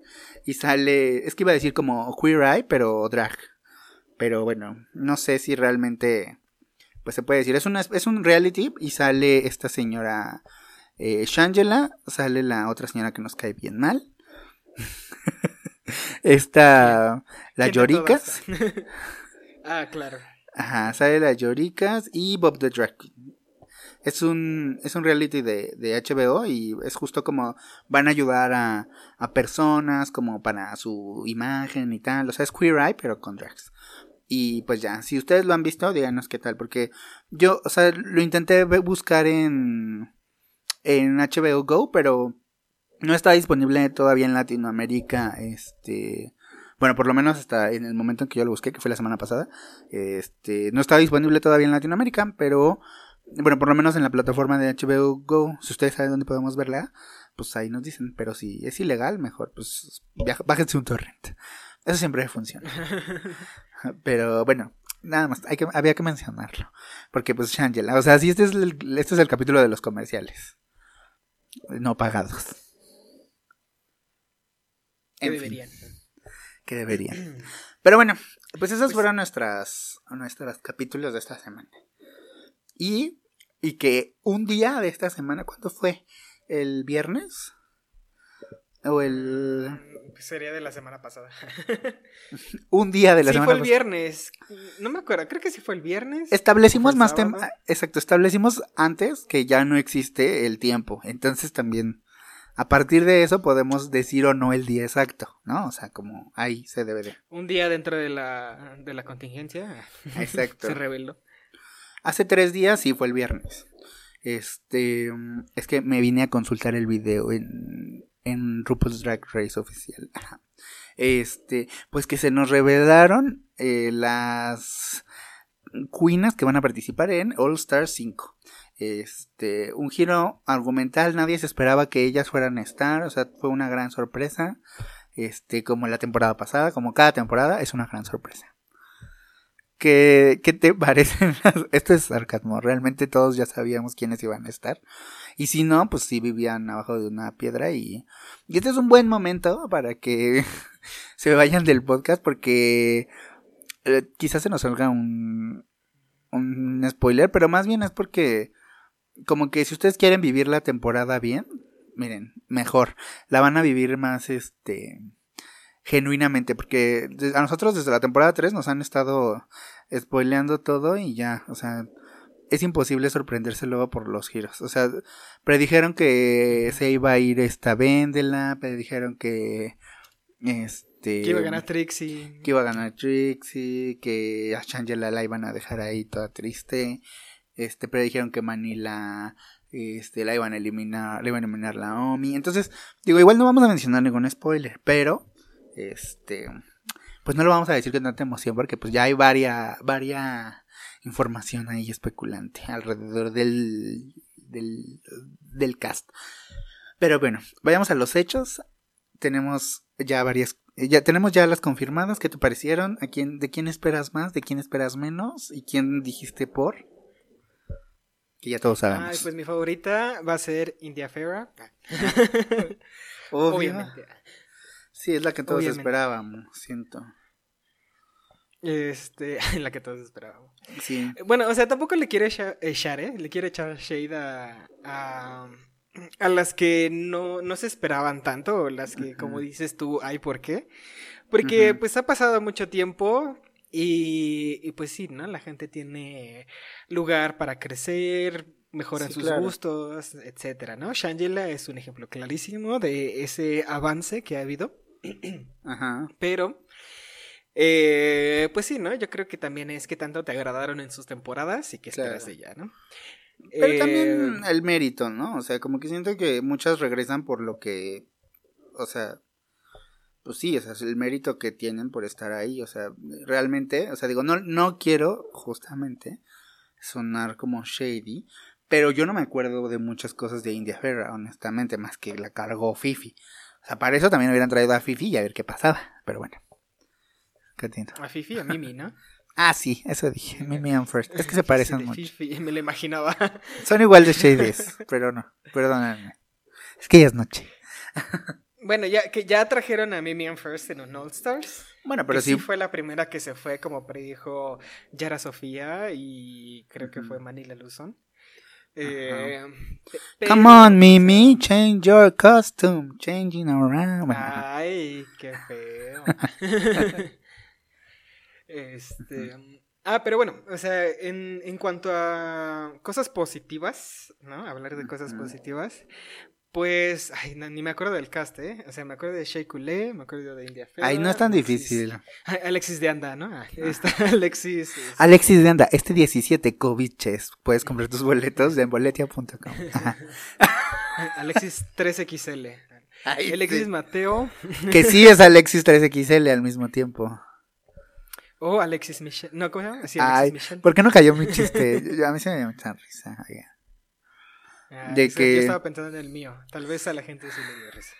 y sale, es que iba a decir como Queer Eye, pero drag. Pero bueno, no sé si realmente pues se puede decir, es, una, es un reality y sale esta señora eh, Shangela, sale la otra señora que nos cae bien mal. <laughs> esta, la ¿Quién de Yoricas. todas? <laughs> ah, claro. Ajá, sale la Yoricas y Bob the Drag. Es un, es un reality de, de HBO y es justo como van a ayudar a, a personas como para su imagen y tal. O sea, es Queer Eye pero con drags. Y pues ya, si ustedes lo han visto, díganos qué tal. Porque yo, o sea, lo intenté buscar en, en HBO Go, pero no está disponible todavía en Latinoamérica. Este, bueno, por lo menos hasta en el momento en que yo lo busqué, que fue la semana pasada. Este, no está disponible todavía en Latinoamérica, pero bueno, por lo menos en la plataforma de HBO Go, si ustedes saben dónde podemos verla, pues ahí nos dicen. Pero si es ilegal, mejor, pues viaja- bájense un torrent. Eso siempre funciona. <laughs> Pero bueno, nada más, hay que, había que mencionarlo. Porque pues Shangela, o sea, si este es el, este es el capítulo de los comerciales. No pagados. Que fin, deberían. que deberían. Pero bueno, pues esos fueron nuestras, nuestros capítulos de esta semana. Y, y que un día de esta semana, ¿cuándo fue? ¿El viernes? ¿O el... Pues sería de la semana pasada. <laughs> Un día de la sí, semana fue el pasada? viernes. No me acuerdo, creo que sí fue el viernes. Establecimos ¿Fue el más tiempo. Exacto, establecimos antes que ya no existe el tiempo. Entonces también, a partir de eso podemos decir o no el día exacto, ¿no? O sea, como ahí se debe de. Un día dentro de la, de la contingencia. <laughs> Exacto. Se reveló. Hace tres días sí fue el viernes. Este, es que me vine a consultar el video en, en RuPaul's Drag Race oficial. Este, pues que se nos revelaron eh, las queenas que van a participar en All Star 5. Este, un giro argumental, nadie se esperaba que ellas fueran a estar, o sea, fue una gran sorpresa. Este, como la temporada pasada, como cada temporada, es una gran sorpresa. ¿Qué, ¿Qué te <laughs> parecen? Esto es sarcasmo. Realmente todos ya sabíamos quiénes iban a estar. Y si no, pues sí vivían abajo de una piedra. Y, y este es un buen momento para que <laughs> se vayan del podcast porque eh, quizás se nos salga un, un spoiler, pero más bien es porque como que si ustedes quieren vivir la temporada bien, miren, mejor. La van a vivir más, este, genuinamente, porque a nosotros desde la temporada 3 nos han estado spoileando todo y ya, o sea, es imposible sorprenderse luego por los giros. O sea, predijeron que se iba a ir esta Vendela, predijeron que este Que iba a ganar Trixie. que iba a ganar Trixie, que a Shangela la iban a dejar ahí toda triste. Este, predijeron que Manila este, la iban a eliminar, la iban a eliminar la Omi. Entonces, digo, igual no vamos a mencionar ningún spoiler, pero este pues no lo vamos a decir con tanta emoción porque pues ya hay varia varia información ahí especulante alrededor del del del cast. Pero bueno, vayamos a los hechos. Tenemos ya varias ya tenemos ya las confirmadas que te parecieron, a quién de quién esperas más, de quién esperas menos y quién dijiste por que ya todos sabemos. Ay, pues mi favorita va a ser India. <laughs> Obvio. Obviamente. Sí, es la que todos Obviamente. esperábamos, siento. Este, <laughs> la que todos esperábamos. Sí. Bueno, o sea, tampoco le quiere echa- echar, ¿eh? Le quiere echar shade a, a, a las que no, no se esperaban tanto, o las que, como dices tú, hay por qué. Porque, pues, ha pasado mucho tiempo y, y, pues sí, ¿no? La gente tiene lugar para crecer, mejoran Sí, sus claro. gustos, etcétera, ¿no? Shangela es un ejemplo clarísimo de ese avance que ha habido. Ajá. Pero, eh, pues sí, ¿no? Yo creo que también es que tanto te agradaron en sus temporadas y que esperas de ella, ¿no? Pero Eh, también el mérito, ¿no? O sea, como que siento que muchas regresan por lo que, o sea, pues sí, o sea, es el mérito que tienen por estar ahí, o sea, realmente, o sea, digo, no, no quiero justamente sonar como shady, pero yo no me acuerdo de muchas cosas de India Ferra, honestamente, más que la cargó Fifi. O sea, para eso también hubieran traído a Fifi y a ver qué pasaba, pero bueno. ¿Qué entiendo? A Fifi, a Mimi, ¿no? <laughs> Ah, sí, eso dije, <laughs> Mimi and First. Es que se <laughs> Sí, parecen de mucho. Fifi, me lo imaginaba. <laughs> Son igual de shadies, pero no, perdónenme. Es que ya es noche. bueno, ya que ya trajeron a Mimi and First en un All Stars. Bueno, pero que sí sí, fue la primera que se fue, como predijo Yara Sofía y creo que fue Manila Luzon. Eh, Come on, Mimi, change your costume, changing around. Ay, qué feo. Este. Ah, pero bueno, o sea, en, en cuanto a cosas positivas, ¿no? Hablar de cosas positivas. Pues, ay, no, ni me acuerdo del cast, ¿eh? O sea, me acuerdo de Shea Coulee, me acuerdo de India Ay, no Ferra, es tan difícil. Alexis de Anda, ¿no? Ah, Está <laughs> Alexis. este, Alexis de Anda, este 17 coviches, puedes comprar tus boletos en boletia.com. <laughs> <laughs> Alexis 3XL. Ay, Alexis sí. Mateo Que sí es Alexis 3XL al mismo tiempo. O Alexis Michelle. No, ¿cómo se llama? Sí, Alexis Ay, Michelle. ¿por qué no cayó mi chiste? A mí se me dio mucha risa. Ah, de que- Yo estaba pensando en el mío. Tal vez a la gente sí le dio risa.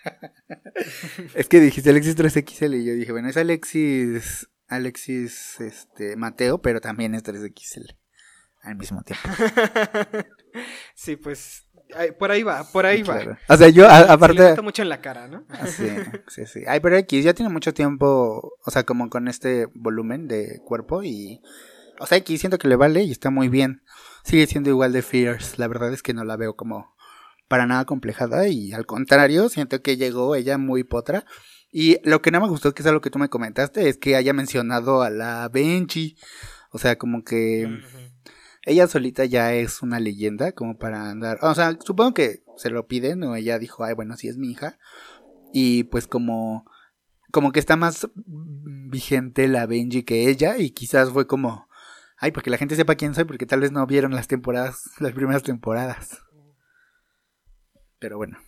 <laughs> Es que dijiste Alexis 3XL y yo dije, bueno, es Alexis, Alexis, este, Mateo, pero también es 3XL al mismo tiempo. <laughs> sí, pues por ahí va, por ahí va. O sea, yo, a- Se le aparte, nota mucho en la cara, ¿no? Ah, Sí, sí, sí. Ay, pero X ya tiene mucho tiempo, o sea, como con este volumen de cuerpo y... O sea, X siento que le vale y está muy bien. Sigue siendo igual de fierce. La verdad es que no la veo como para nada complejada y al contrario, siento que llegó ella muy potra. Y lo que no me gustó, que es algo que tú me comentaste, es que haya mencionado a la Benji. O sea, como que. Ella solita ya es una leyenda como para andar. O sea, supongo que se lo piden o ella dijo, ay, bueno, sí es mi hija. Y pues como como que está más vigente la Benji que ella y quizás fue como ay, porque la gente sepa quién soy porque tal vez no vieron las temporadas, las primeras temporadas. Pero bueno,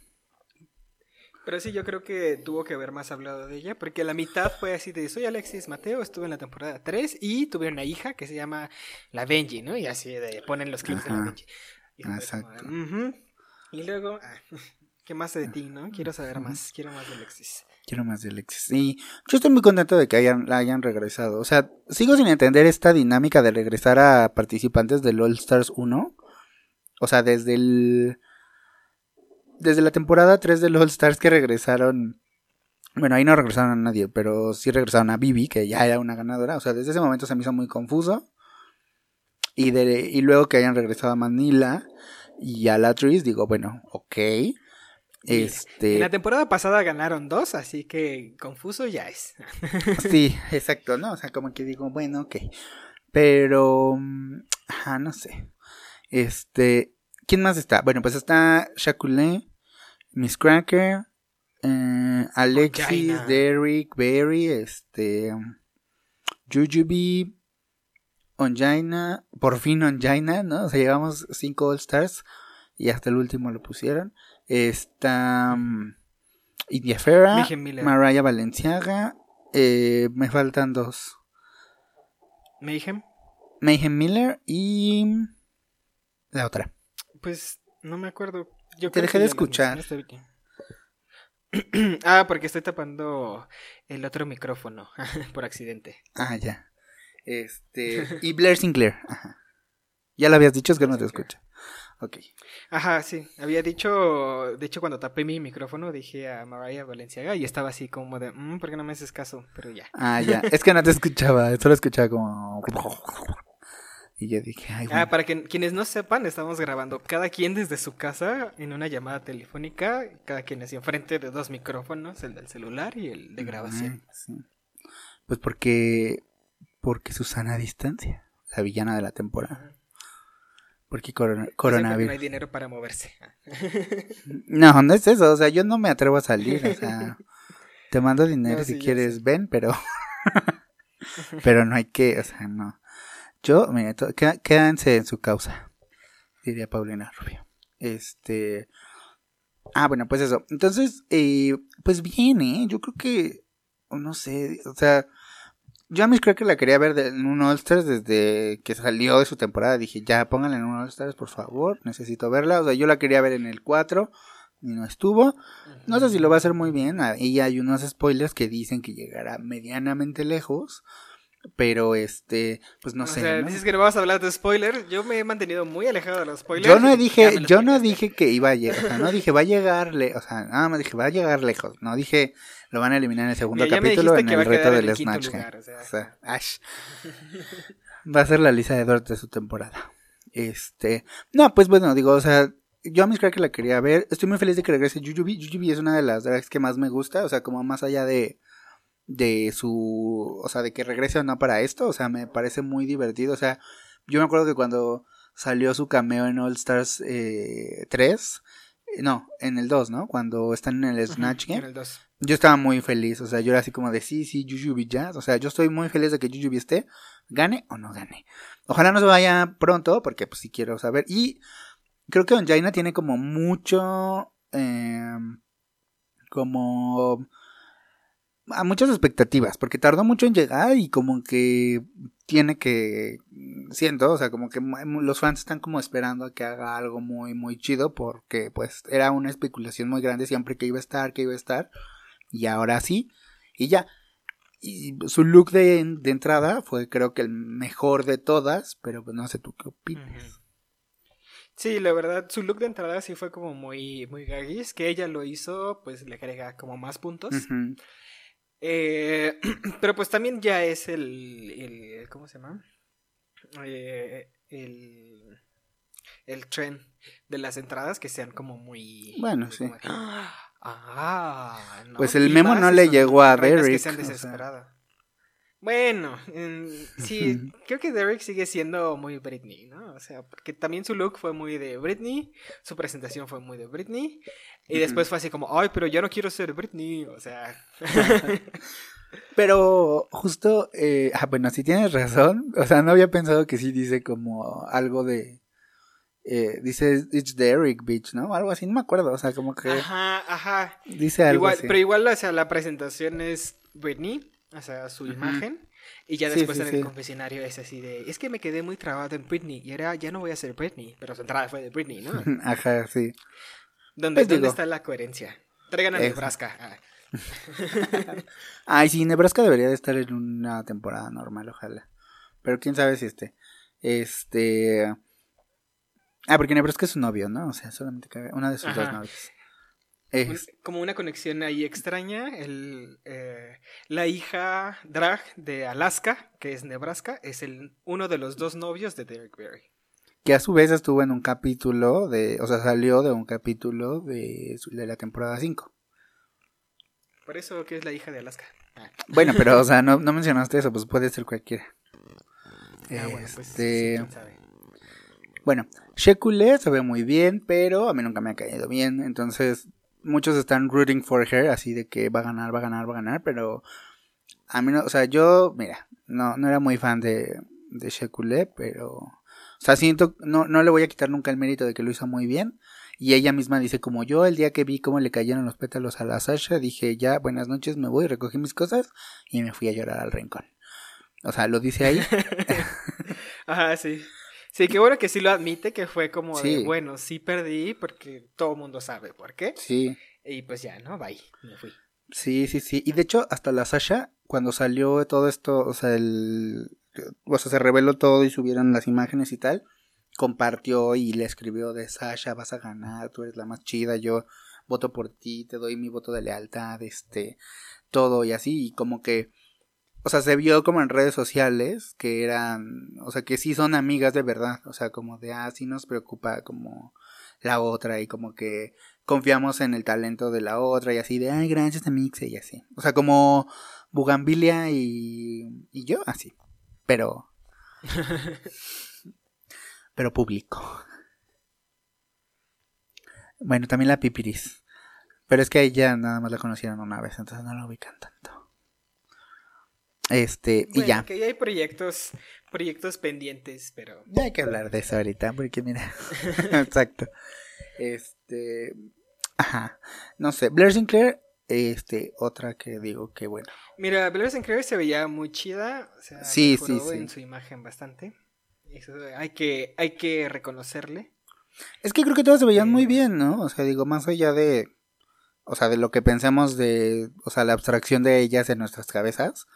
Pero sí, yo creo que tuvo que haber más hablado de ella, porque la mitad fue así de, soy Alexis Mateo, estuve en la temporada 3 y tuve una hija que se llama la Benji, ¿no? Y así de, ponen los clips de la Ajá. Benji. Y, como, Exacto. Y luego, ah, <laughs> ¿Qué más de ti, no? Quiero saber más, quiero más de Alexis. Quiero más de Alexis. Y yo estoy muy contento de que hayan, la hayan regresado. O sea, sigo sin entender esta dinámica de regresar a participantes del All Stars 1. O sea, desde el. Desde la temporada 3 del All Stars que regresaron. Bueno, ahí no regresaron a nadie, pero sí regresaron a Bibi, que ya era una ganadora. O sea, desde ese momento se me hizo muy confuso. Y, de, y luego que hayan regresado a Manila y a Latrice, digo, bueno, ok. Este... En la temporada pasada ganaron dos, así que confuso ya es. <laughs> sí, exacto, ¿no? O sea, como que digo, bueno, ok. Pero, mm, ajá, no sé. Este, ¿quién más está? Bueno, pues está Shakulé, Miss Cracker, eh, Alexis, Ongina. Derek, Berry, este, Jujubee, Onjaina, por fin Onjaina, ¿no? O sea, llevamos cinco All Stars y hasta el último lo pusieron. Está um, India Miller. Mariah Valenciaga, eh, me faltan dos. Mayhem, Mayhem Miller y la otra. pues no me acuerdo. Yo Te dejé de escuchar. <clears throat> ah, porque estoy tapando el otro micrófono <laughs> por accidente. Ah, ya. Este, <laughs> y Blair Sinclair. Ajá. Ya lo habías dicho, es que no te escucho. Ok. Ajá, sí. Había dicho, de hecho, cuando tapé mi micrófono, dije a Mariah Valenciaga y estaba así como de, "Mm, ¿por qué no me haces caso? Pero ya. Ah, ya. Es que no te escuchaba, solo escuchaba como. <laughs> Y yo dije, ay, bueno. Ah, para que quienes no sepan, estamos grabando cada quien desde su casa en una llamada telefónica, cada quien así enfrente de dos micrófonos, el del celular y el de grabación. Sí. Pues porque. Porque Susana a distancia, la villana de la temporada. Porque corona- coronavirus. No hay dinero para moverse. <laughs> No, no es eso, o sea, yo no me atrevo a salir, o sea, te mando <laughs> dinero No, si sí, quieres, sé. ven, pero <laughs> pero no hay que, o sea, no. Yo, mira, quédense en su causa, diría Paulina Rubio. Este, ah, bueno, pues eso. Entonces, eh, pues bien, ¿eh? Yo creo que, no sé, o sea, yo a Miss creo que la quería ver en un All Stars desde que salió de su temporada. Dije, ya, pónganla en un All Stars, por favor, necesito verla. O sea, yo la quería ver en el 4 y no estuvo. No sé si lo va a hacer muy bien. Ahí hay unos spoilers que dicen que llegará medianamente lejos. Pero este, pues no o sé. sea, ¿no? dices que no vamos a hablar de spoilers. Yo me he mantenido muy alejado de los spoilers. Yo no dije, yo no dije que iba a llegar, o sea, no dije va a llegar, le- o sea, nada más dije va a llegar lejos, no dije lo van a eliminar en el segundo Mira, capítulo en el reto del Snatch lugar, Game. o sea. O sea, ash. <laughs> Va a ser la lista de Dort de su temporada. Este, no, pues bueno, digo, o sea, yo a Miss Cracker la quería ver, estoy muy feliz de que regrese Jujubee, Jujubee es una de las drags que más me gusta, o sea, como más allá de de su, o sea, de que regrese o no para esto, o sea, me parece muy divertido, o sea, yo me acuerdo que cuando salió su cameo en All Stars eh, 3, eh, no, en el 2, ¿no? Cuando están en el Snatch En Game, el 2. yo estaba muy feliz, o sea, yo era así como de sí, sí, Jujubee ya, o sea, yo estoy muy feliz de que Jujubee esté, gane o no gane. Ojalá no se vaya pronto, porque pues sí quiero saber, y creo que Onjaina tiene como mucho, eh, como a muchas expectativas, porque tardó mucho en llegar y como que tiene que, siento, o sea, como que los fans están como esperando a que haga algo muy, muy chido, porque pues era una especulación muy grande siempre que iba a estar, que iba a estar, y ahora sí, y ya. Y su look de, de entrada fue creo que el mejor de todas, pero pues no sé tú qué opinas. Sí, la verdad, su look de entrada sí fue como muy, muy gaggis. Que ella lo hizo, pues le agrega como más puntos. Eh, <clears throat> pero pues también ya es el, el ¿cómo se llama? Eh, el, el tren de las entradas que sean como muy... Bueno, muy sí. como ah, ¿no? Pues el memo no le llegó a Derek, Que sean o sea. desesperadas. Bueno, en- sí, <laughs> creo que Derek sigue siendo muy Britney, ¿no? O sea, porque también su look fue muy de Britney, su presentación fue muy de Britney, y después fue así como, ay, pero ya no quiero ser Britney, o sea... <laughs> Pero justo, eh, ah, bueno, si tienes razón, o sea, no había pensado que sí dice como algo de, eh, dice It's Derek, bitch, ¿no? Algo así, no me acuerdo, o sea, como que Ajá, ajá. dice algo Igual, así. pero igual, o sea, la presentación es Britney, o sea, su imagen. Y ya Sí, después sí, en sí. el confesionario es así de, es que me quedé muy trabado en Britney y era, ya no voy a ser Britney, pero su entrada fue de Britney, ¿no? <laughs> Ajá, sí. ¿Dónde, Pues ¿dónde digo. está la coherencia? Traigan a. Nebraska. Ah. <laughs> Ay, sí, Nebraska debería de estar en una temporada normal, ojalá. Pero quién sabe si esté. Este. Ah, porque Nebraska es su novio, ¿no? O sea, solamente cabe una de sus dos novios. Es- como una conexión ahí extraña. El, eh, la hija drag de Alaska, que es Nebraska, es el, uno de los dos novios de Derek Barry. Que a su vez estuvo en un capítulo de. O sea, salió de un capítulo de, de la temporada 5. Por eso que es la hija de Alaska. Ah, Bueno, pero, o sea, no, <laughs> no mencionaste eso, pues puede ser cualquiera. Ah, bueno, pues Este, sí, quién sabe. Bueno, Shekule se ve muy bien, pero a mí nunca me ha caído bien. Entonces, muchos están rooting for her, así de que va a ganar, va a ganar, va a ganar. Pero a mí no, o sea, yo, mira, no, no era muy fan de, de Shekule, pero. O sea, siento, no, no le voy a quitar nunca el mérito de que lo hizo muy bien. Y ella misma dice, como yo el día que vi cómo le cayeron los pétalos a la Sasha, dije, ya, buenas noches, me voy, recogí mis cosas y me fui a llorar al rincón. O sea, lo dice ahí. <laughs> Ajá, sí. Sí, qué bueno que sí lo admite, que fue como Sí. de, bueno, sí perdí porque todo el mundo sabe por qué. Sí. Y pues ya, ¿no? Bye, me fui. Sí, sí, sí. Y de hecho, hasta la Sasha, cuando salió todo esto, o sea, el. O sea, se reveló todo y subieron las imágenes y tal. Compartió y le escribió de Sasha, vas a ganar, tú eres la más chida, yo voto por ti, te doy mi voto de lealtad, este, todo y así. Y como que. O sea, se vio como en redes sociales que eran. O sea, que sí son amigas de verdad. O sea, como de, ah, sí nos preocupa como la otra y como que confiamos en el talento de la otra y así de, ay, gracias a Mixe y así. O sea, como Bugambilia y, y yo, así. Pero... <laughs> pero público. Bueno, también la Pipiris. Pero es que a ella nada más la conocieron una vez, entonces no la ubican tanto. Este, y ya. que ya hay proyectos, proyectos pendientes, pero... Ya hay que hablar de eso ahorita, porque mira. <laughs> Exacto. Este. Ajá. No sé. Blair Sinclair, este, otra que digo que bueno. Mira, Blair Sinclair se veía muy chida, o sea, Sí, sí, sí. en su imagen bastante. Eso hay que, hay que reconocerle. Es que creo que todas se veían muy bien, ¿no? O sea, digo, más allá de. O sea, de lo que pensemos de. O sea, la abstracción de ellas en nuestras cabezas.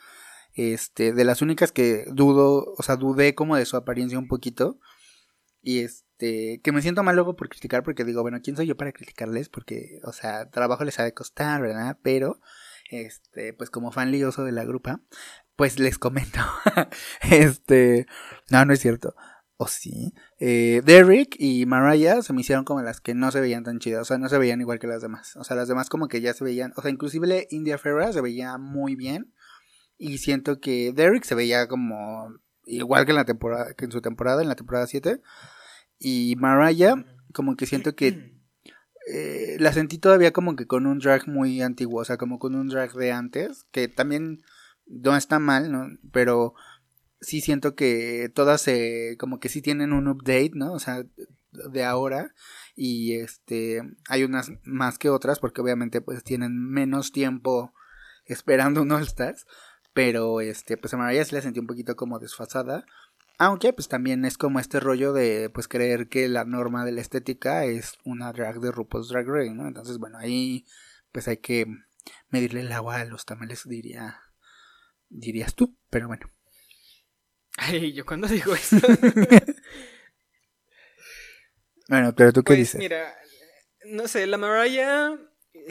Este, de las únicas que dudo, o sea, dudé como de su apariencia un poquito. Y este, que me siento mal luego por criticar, porque digo, bueno, ¿quién soy yo para criticarles? Porque, o sea, trabajo les ha de costar, ¿verdad? Pero, este, pues como fan lioso de la grupa, pues les comento. <laughs> este, no, no es cierto. ¿O sí? Eh, Derrick y Mariah se me hicieron como las que no se veían tan chidas, o sea, no se veían igual que las demás. O sea, las demás como que ya se veían, o sea, inclusive India Ferra se veía muy bien. Y siento que Derrick se veía como igual que en la temporada, que en su temporada, en la temporada 7. Y Mariah, como que siento que <clears throat> eh, la sentí todavía como que con un drag muy antiguo, o sea, como con un drag de antes, que también no está mal, ¿no? Pero sí siento que todas se, como que sí tienen un update, ¿no? O sea, de ahora. Y este, hay unas más que otras, porque obviamente pues tienen menos tiempo esperando un All Stars. Pero este, pues a Mariah sí la sentí un poquito como desfasada. Aunque pues también es como este rollo de pues creer que la norma de la estética es una drag de RuPaul's Drag Race, ¿no? Entonces, bueno, ahí pues hay que medirle el agua a los tamales, diría dirías tú, pero bueno. Ay, yo cuando digo <laughs> eso. Bueno, pero tú qué pues dices? mira, no sé, la Mariah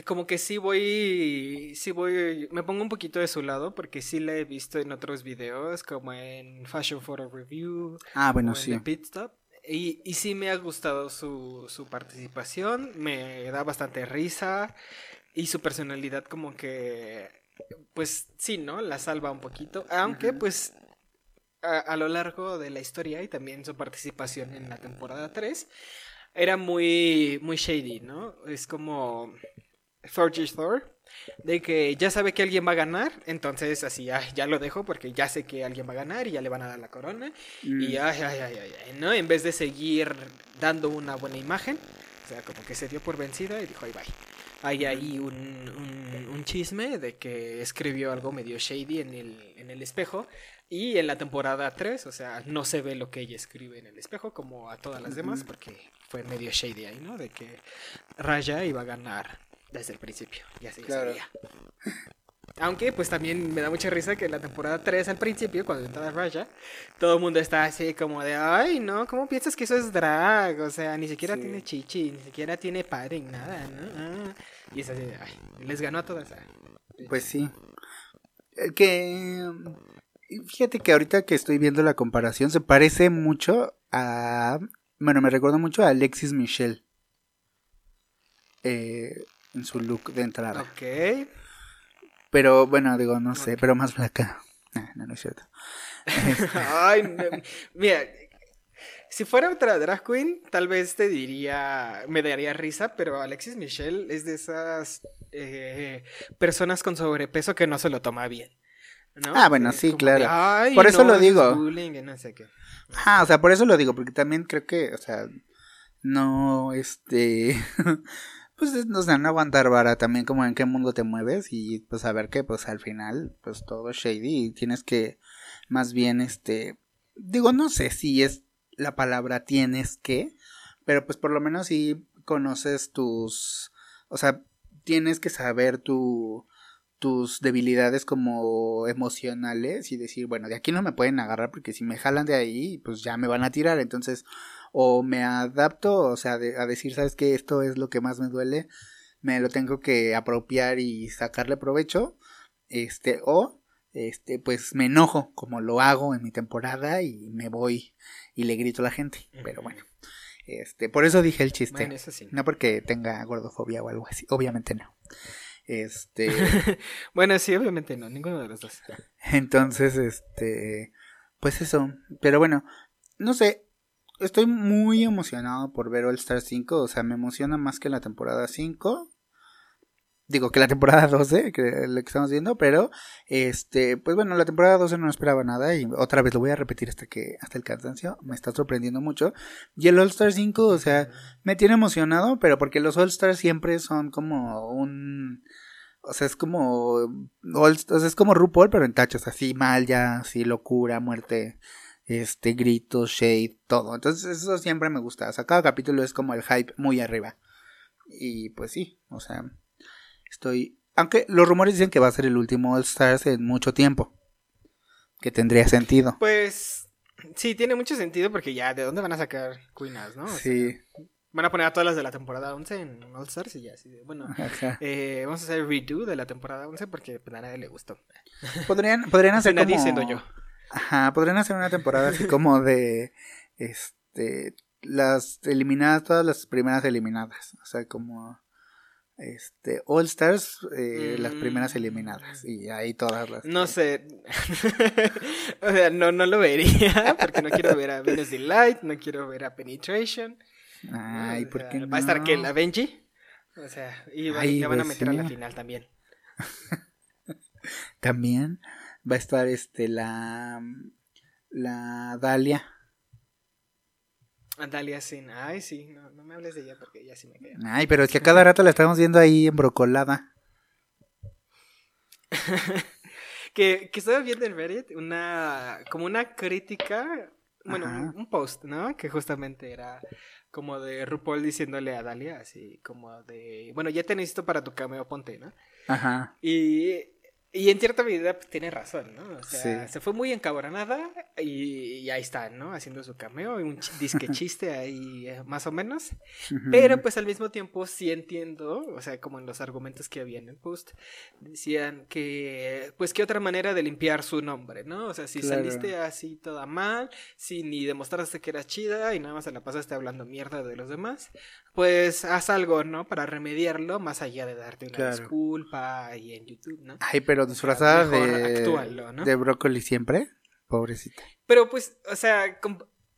como que sí voy, sí voy, me pongo un poquito de su lado porque sí la he visto en otros videos como en Fashion Photo Review ah, bueno, o en sí. The Pit Stop. Y, y sí me ha gustado su, su participación, me da bastante risa y su personalidad como que, pues sí, ¿no? La salva un poquito, aunque pues a, a lo largo de la historia y también su participación en la temporada 3 era muy, muy shady, ¿no? Es como Thor Thor, de que ya sabe que alguien va a ganar, entonces así, "Ay, ya lo dejo porque ya sé que alguien va a ganar y ya le van a dar la corona. Mm, Y ay, ay, ay, ay, ay, ¿no? En vez de seguir dando una buena imagen, o sea, como que se dio por vencida y dijo, ay, bye. hay ahí un, un, un chisme de que escribió algo medio shady en el, en el espejo. Y en la temporada 3, o sea, no se ve lo que ella escribe en el espejo como a todas las demás, porque fue medio shady ahí, ¿no? De que Raya iba a ganar desde el principio. Ya se Claro. sabía. Aunque, pues también me da mucha risa que en la temporada 3 al principio, cuando entra Raya, todo el mundo está así como de, ay, no, ¿cómo piensas que eso es drag? O sea, ni siquiera Sí. tiene chichi, ni siquiera tiene padding, nada, ¿no? Ah. Y es así de, ay, les ganó a todas. ah. Pues sí. Eh, Que fíjate que ahorita que estoy viendo la comparación se parece mucho a bueno, me recuerda mucho a Alexis Michelle. Eh, en su look de entrada. Ok. Pero bueno, digo, no sé, pero más flaca. Ah, no, no es cierto. <laughs> Ay, no, mira, si fuera otra drag queen, tal vez te diría, me daría risa, pero Alexis Michelle es de esas eh, personas con sobrepeso que no se lo toma bien. ¿no? Ah, bueno, sí, claro. de, "Ay, Por eso no, lo digo. bullying no sé qué. Ah, o sea, por eso lo digo, porque también creo que, o sea, no, este, <laughs> pues, es- o sea, no aguantar vara también como en qué mundo te mueves y pues saber que pues al final, pues todo es shady y tienes que, más bien, este, digo, no sé si es la palabra tienes que, pero pues por lo menos si conoces tus, o sea, tienes que saber tu, tus debilidades como emocionales y decir, bueno, de aquí no me pueden agarrar porque si me jalan de ahí, pues ya me van a tirar. Entonces, o me adapto, o sea, de- a decir, sabes que esto es lo que más me duele, me lo tengo que apropiar y sacarle provecho, este, o, este, pues me enojo como lo hago en mi temporada y me voy y le grito a la gente. Pero bueno, este, por eso dije el chiste. Bueno, eso sí. No porque tenga gordofobia o algo así, obviamente no. Este, <laughs> Bueno, sí, obviamente no, ninguno de los dos. entonces, este, pues eso. Pero bueno, no sé, estoy muy emocionado por ver All Star 5, o sea, me emociona más que la temporada 5. Digo que la temporada <laughs> 12, que lo que estamos viendo, pero este, pues bueno, la temporada 12 no esperaba nada y otra vez lo voy a repetir hasta que hasta el cansancio, me está sorprendiendo mucho. Y el All Star 5, o sea, me tiene emocionado, pero porque los All Stars siempre son como un o sea, es como All- o sea, es como RuPaul, pero en tachos, así mal ya, así locura, muerte, este gritos, shade, todo. Entonces, eso siempre me gusta. O sea, cada capítulo es como el hype muy arriba. Y pues sí, o sea, estoy aunque los rumores dicen que va a ser el último All Stars en mucho tiempo. Que tendría sentido. Pues sí, tiene mucho sentido porque ya, ¿de dónde van a sacar Queenas, no? O Sí. sea, van a poner a todas las de la temporada 11 en All Stars y ya, así de, bueno, eh, vamos a hacer redo de la temporada 11 porque pues, a nadie le gustó. <laughs> Podrían, podrían hacer como... siendo yo. Ajá, podrían hacer una temporada así como de este las eliminadas, todas las primeras eliminadas. O sea, como este All Stars, eh, las primeras Mm. eliminadas. Y ahí todas las. No sé. <laughs> o sea, no, no lo vería <laughs> porque no quiero ver a Venus Delight, no quiero ver a Penetration. Ay, ¿por qué no? Va a estar que la Benji. O sea, y va- Ay, van a meter a la final también. <laughs> También va a estar este la la Dalia. Dalia Sin. Ay, sí, no, no me hables de ella porque ella sí me queda. Ay, pero es que a cada rato la estamos viendo ahí embrocolada. <laughs> Que, que estaba viendo en Reddit una, como una crítica, bueno, Ajá. un post, ¿no? Que justamente era como de RuPaul diciéndole a Dalia, así como de, bueno, ya te necesito para tu cameo, ponte, ¿no? Ajá. Y, y en cierta medida pues, tiene razón, ¿no? O sea, Sí. se fue muy encabronada y, y ahí está, ¿no? Haciendo su cameo, y un disque <laughs> chiste ahí, eh, más o menos. Pero pues al mismo tiempo sí entiendo, o sea, como en los argumentos que había en el post, decían que, pues, qué otra manera de limpiar su nombre, ¿no? O sea, si Claro. saliste así toda mal, si ni demostraste que eras chida y nada más se la pasaste hablando mierda de los demás, pues haz algo, ¿no? Para remediarlo, más allá de darte una Claro. disculpa ahí en YouTube, ¿no? Ay, pero disfrazada de actúalo, ¿no? de brócoli siempre. Pobrecita. Pero pues, o sea,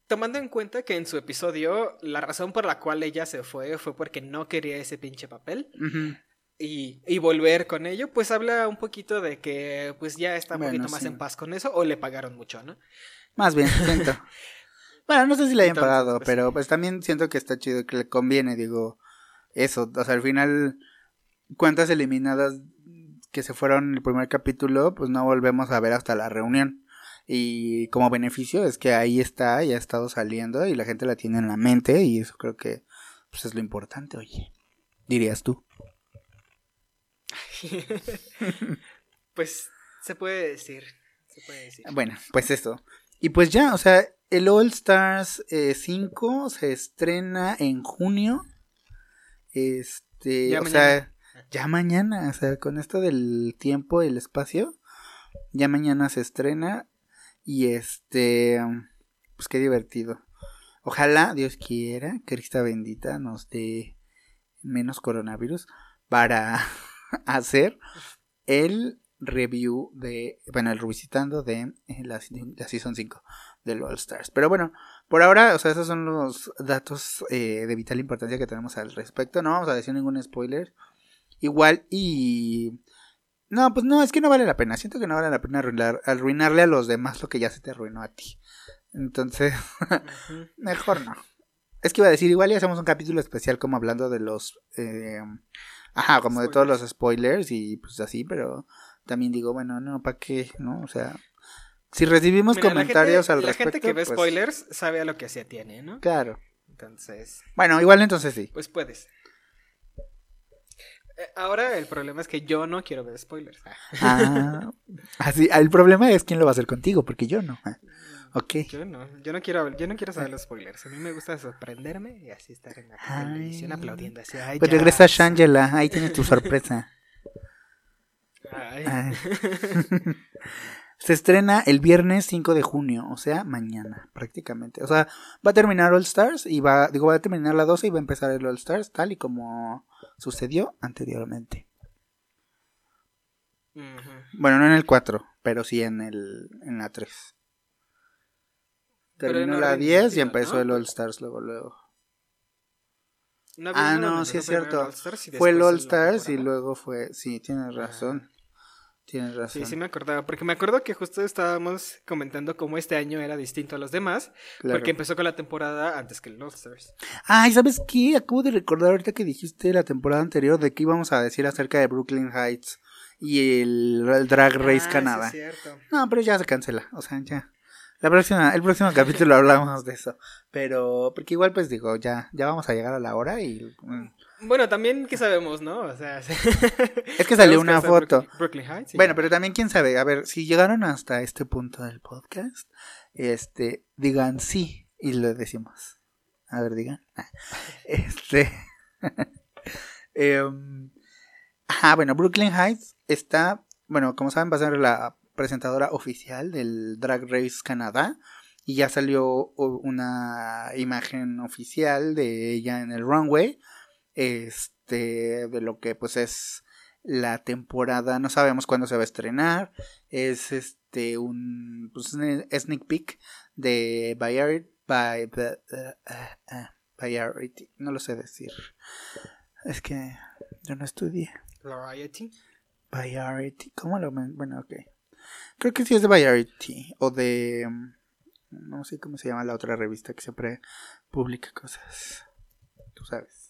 tomando en cuenta que en su episodio la razón por la cual ella se fue fue porque no quería ese pinche papel y, y volver con ello, pues habla un poquito de que pues ya está un Bueno, poquito más sí. en paz con eso o le pagaron mucho, ¿no? Más bien, siento. <laughs> bueno, no sé si le hayan Entonces, pagado, pues, pero pues también siento que está chido, que le conviene, digo, eso. O sea, al final, cuántas eliminadas que se fueron en el primer capítulo, pues no volvemos a ver hasta la reunión. Y como beneficio es que ahí está y ha estado saliendo y la gente la tiene en la mente y eso creo que pues es lo importante, oye. Dirías tú. <laughs> pues se puede decir. Se puede decir. Bueno, pues eso. Y pues ya, o sea, el All Stars 5 eh, se estrena en junio. Este, o sea, ya mañana, o sea, con esto del tiempo y el espacio, ya mañana se estrena y este, pues qué divertido. Ojalá Dios quiera, Crista bendita nos dé menos coronavirus para <laughs> hacer el review de, bueno, el revisitando de eh, la, Season 5 del All Stars. Pero bueno, por ahora, o sea, esos son los datos eh, de vital importancia que tenemos al respecto. No vamos a decir ningún spoiler. Igual y... No, pues no, es que no vale la pena. Siento que no vale la pena arruinarle a los demás lo que ya se te arruinó a ti. Entonces, <laughs> mejor no. Es que iba a decir, igual y hacemos un capítulo especial como hablando de los... Eh, ajá, como de todos los spoilers y pues así, pero también digo, bueno, no, ¿para qué? ¿No? O sea, si recibimos comentarios al respecto. La gente que ve pues spoilers sabe a lo que se atiene, ¿no? Claro. Entonces. Bueno, igual entonces sí. Pues puedes. Eh, ahora el problema es que yo no quiero ver spoilers. Ah, así, el problema es quién lo va a hacer contigo, porque yo no. Ah, ok. Yo no, yo no quiero, yo no quiero saber los spoilers. A mí me gusta sorprenderme y así estar en la televisión aplaudiendo así. pues regresa Shangela, ahí tienes tu sorpresa. <laughs> Ah. <laughs> Se estrena el viernes 5 de junio, o sea, mañana, prácticamente. O sea, va a terminar All Stars y va, digo, va a terminar la 12 y va a empezar el All Stars, tal y como sucedió anteriormente. Bueno, no en el 4, pero sí en el en la 3. Terminó la 10 y empezó el All Stars luego luego. ah, no, sí es cierto. Fue el All Stars y luego fue, sí, tienes razón. Tienes razón. Sí, sí me acordaba, porque me acuerdo que justo estábamos comentando cómo este año era distinto a los demás, porque empezó con la temporada antes que el All Stars. Ay, ¿sabes qué? Acabo de recordar ahorita que dijiste la temporada anterior de que íbamos a decir acerca de Brooklyn Heights y el, Drag Race ah, Canadá. Sí es cierto. No, pero ya se cancela, o sea, ya. La próxima, el próximo <laughs> capítulo hablamos de eso. Pero, porque igual pues digo, ya, ya vamos a llegar a la hora y... Bueno, también, ¿qué sabemos, no? O sea, <laughs> es que salió una foto. Bueno, pero también, ¿quién sabe? A ver, si llegaron hasta este punto del podcast, este, digan sí y lo decimos. A ver, digan. Ah, <laughs> este. <laughs> Em, ajá, bueno, Brooklyn Heights está, bueno, como saben, va a ser la presentadora oficial del Drag Race Canadá. Y ya salió una imagen oficial de ella en el runway este, de lo que pues es la temporada, no sabemos cuándo se va a estrenar, es este un pues, sneak peek de Variety, by, Variety, no lo sé decir, es que yo no estudié. Variety. Variety, ¿cómo lo bueno, ok. Creo que sí es de Variety o de no sé cómo se llama la otra revista que siempre publica cosas. Tú sabes.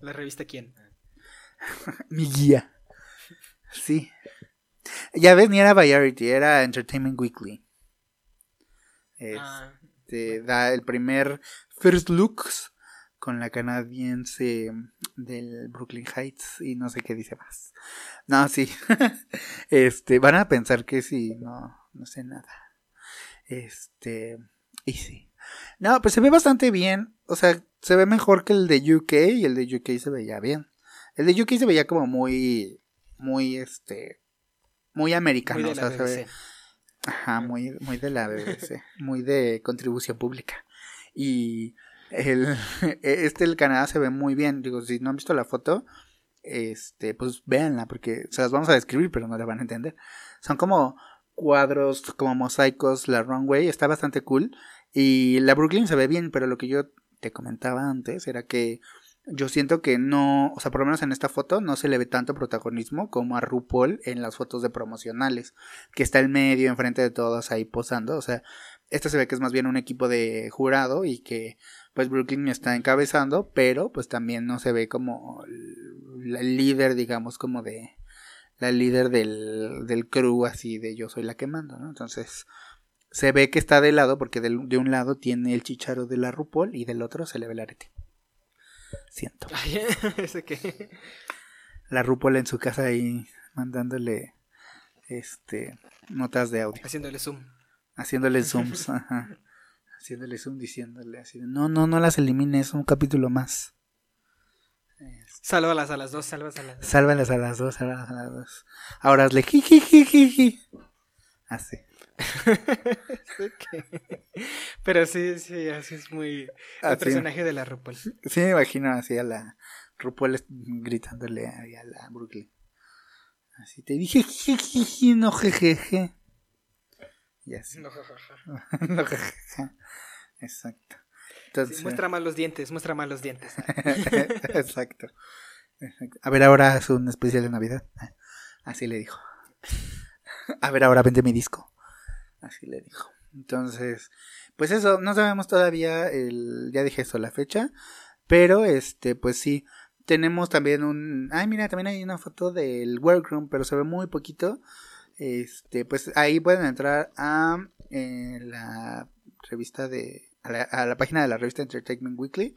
¿La revista quién? <laughs> Mi guía. Sí. Ya ves, ni era Variety, era Entertainment Weekly. Ah, este, da el primer First Looks con la canadiense del Brooklyn Heights y no sé qué dice más. No, sí. <laughs> este, van a pensar que sí, no, no sé nada. Este, y sí. No, pues se ve bastante bien. O sea, se ve mejor que el de UK y el de UK se veía bien. El de UK se veía como muy, muy, este, muy americano. Muy de la BBC. ajá, muy, muy de la <laughs> BBC, muy de contribución pública. Y el, <laughs> este del Canadá se ve muy bien. Digo, si no han visto la foto, este, pues véanla, porque se las vamos a describir, pero no la van a entender. Son como cuadros, como mosaicos, la runway, está bastante cool. Y la Brooklyn se ve bien, pero lo que yo te comentaba antes era que yo siento que no, o sea, por lo menos en esta foto no se le ve tanto protagonismo como a RuPaul en las fotos de promocionales, que está el medio enfrente de todos ahí posando, o sea, esta se ve que es más bien un equipo de jurado y que pues Brooklyn está encabezando, pero pues también no se ve como la líder, digamos, como de la líder del, del crew, así de yo soy la que mando, ¿no? Entonces, se ve que está de lado, porque de, de un lado tiene el chicharo de la RuPaul y del otro se le ve el arete. Siento. Ay, <laughs> ¿Ese qué? La RuPaul en su casa ahí mandándole este notas de audio, Haciéndole zoom. haciéndole <laughs> zooms, ajá. Haciéndole zoom diciéndole así, no, no, no las elimines, un capítulo más. Sálvalas a las dos, sálvalas a las dos. Sálvalas a las dos, sálvalas a las dos. Ahora hazle jijijijiji. Así. <laughs> Pero sí, sí, así es muy... El personaje de la RuPaul. Sí, me imagino así a la RuPaul gritándole a la Brooklyn. Así te dije, no jejeje. Y así. No, jajaja. <laughs> No. Exacto. Entonces, Sí, muestra más los dientes, muestra más los dientes. <laughs> Exacto. Exacto. A ver, ahora haz un especial de Navidad. Así le dijo. A ver, ahora vende mi disco. Así le dijo. Entonces, pues eso, no sabemos todavía el, ya dije eso, la fecha. Pero, este, pues sí, tenemos también un, ay, mira, también hay una foto del workroom, pero se ve muy poquito. Este, pues ahí pueden entrar a eh, la revista de, a la, a la página de la revista Entertainment Weekly.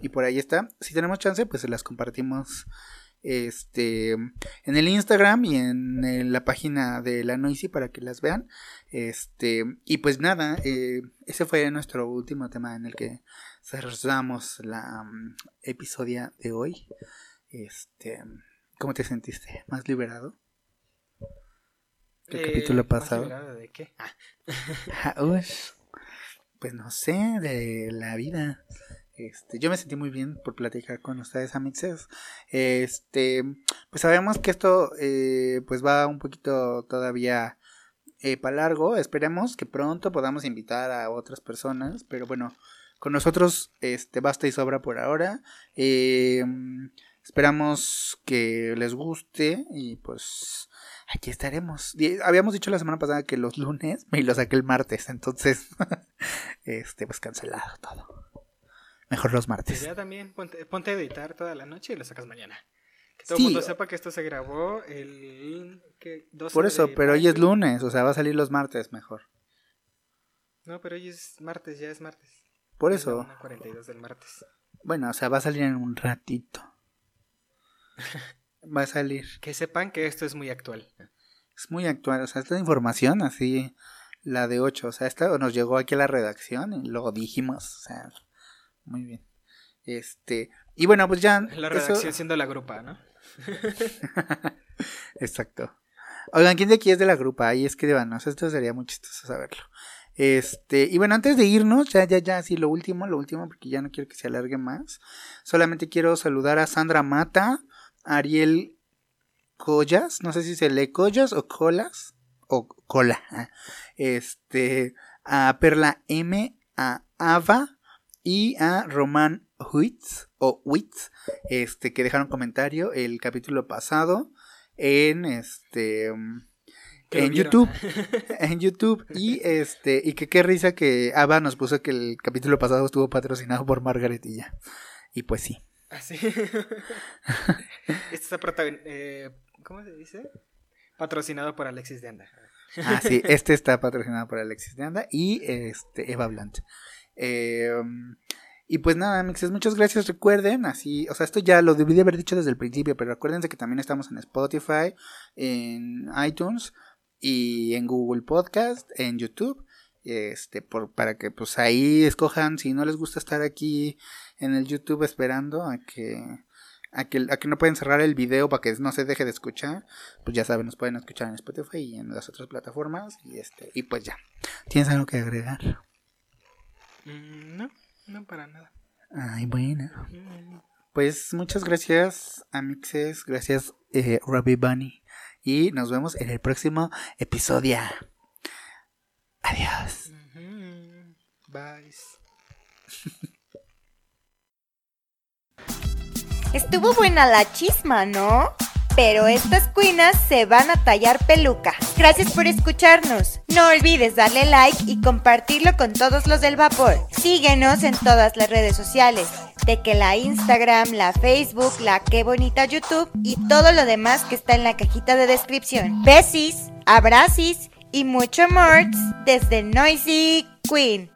Y por ahí está. Si tenemos chance, pues se las compartimos este en el Instagram y en, en la página de la Noisy para que las vean. Este, y pues nada, eh, ese fue nuestro último tema en el que cerramos la mm, episodia de hoy. Este, ¿cómo te sentiste? ¿Más liberado? ¿Qué capítulo ¿más pasado? liberado ¿De qué? Ah, Ah. Pues no sé, de la vida. Este, yo me sentí muy bien por platicar con ustedes, amixes. Este, pues sabemos que esto, eh, pues va un poquito todavía para largo. Esperemos que pronto podamos invitar a otras personas, pero bueno, con nosotros, este, basta y sobra por ahora. Eh, esperamos que les guste y pues aquí estaremos. Habíamos dicho la semana pasada que los lunes y lo saqué el martes, entonces, <laughs> este, pues cancelado todo. Mejor los martes. ya también ponte, ponte a editar toda la noche y lo sacas mañana. Que todo Sí. el mundo sepa que esto se grabó el ¿qué? 12 Por eso, de pero hoy es lunes, o sea, va a salir los martes mejor. No, pero hoy es martes, ya es martes. Por eso, 1:42 del martes. bueno, o sea, va a salir en un ratito. <laughs> Va a salir. Que sepan que esto es muy actual. Es muy actual, o sea, esta información así, la de 8, o sea, esta nos llegó aquí a la redacción y luego dijimos, o sea, muy bien. Este, y bueno, pues ya... La eso- redacción siendo la grupa, ¿no? <laughs> Exacto. Oigan, ¿quién de aquí es de la grupa? Ahí escríbanos, esto sería muy chistoso saberlo. Este, y bueno, antes de irnos, ya, ya, ya, sí, lo último, lo último, porque ya no quiero que se alargue más. Solamente quiero saludar a Sandra Mata, Ariel Collas, no sé si se lee Collas o Colas, o Cola, este, a Perla M, a Ava y a Román Huitz, o Witz, este, que dejaron comentario el capítulo pasado en este lo en. YouTube <laughs> en YouTube y este y que qué risa que Ava nos puso que el capítulo pasado estuvo patrocinado por Margaret y ya y pues sí Así. <laughs> Esto está protagon- eh, ¿Cómo se dice? Patrocinado por Alexis de Anda. ah sí este está patrocinado por Alexis de Anda y este Eva Blunt Eh, y pues nada, mixes, muchas gracias. Recuerden, así, o sea, esto ya lo debí de haber dicho desde el principio, pero acuérdense que también estamos en Spotify, en iTunes y en Google Podcast, en YouTube. Este, por, para que pues ahí escojan si no les gusta estar aquí en el YouTube esperando a que a que, a que no pueden cerrar el video para que no se deje de escuchar, pues ya saben, nos pueden escuchar en Spotify y en las otras plataformas y este y pues ya. ¿Tienes algo que agregar? Mm, no, no para nada. Ay, bueno. Mm. Pues muchas gracias, Amixes. Gracias, eh, Robbie Bunny. Y nos vemos en el próximo episodio. Adiós. Ujú. Bye. Estuvo buena la chisma, ¿no? Pero estas cuinas se van a tallar peluca. Gracias por escucharnos. No olvides darle like y compartirlo con todos los del vapor. Síguenos en todas las redes sociales. de que la Instagram, la Facebook, la qué bonita YouTube y todo lo demás que está en la cajita de descripción. Besis, abracis y mucho more desde Noisy Queen.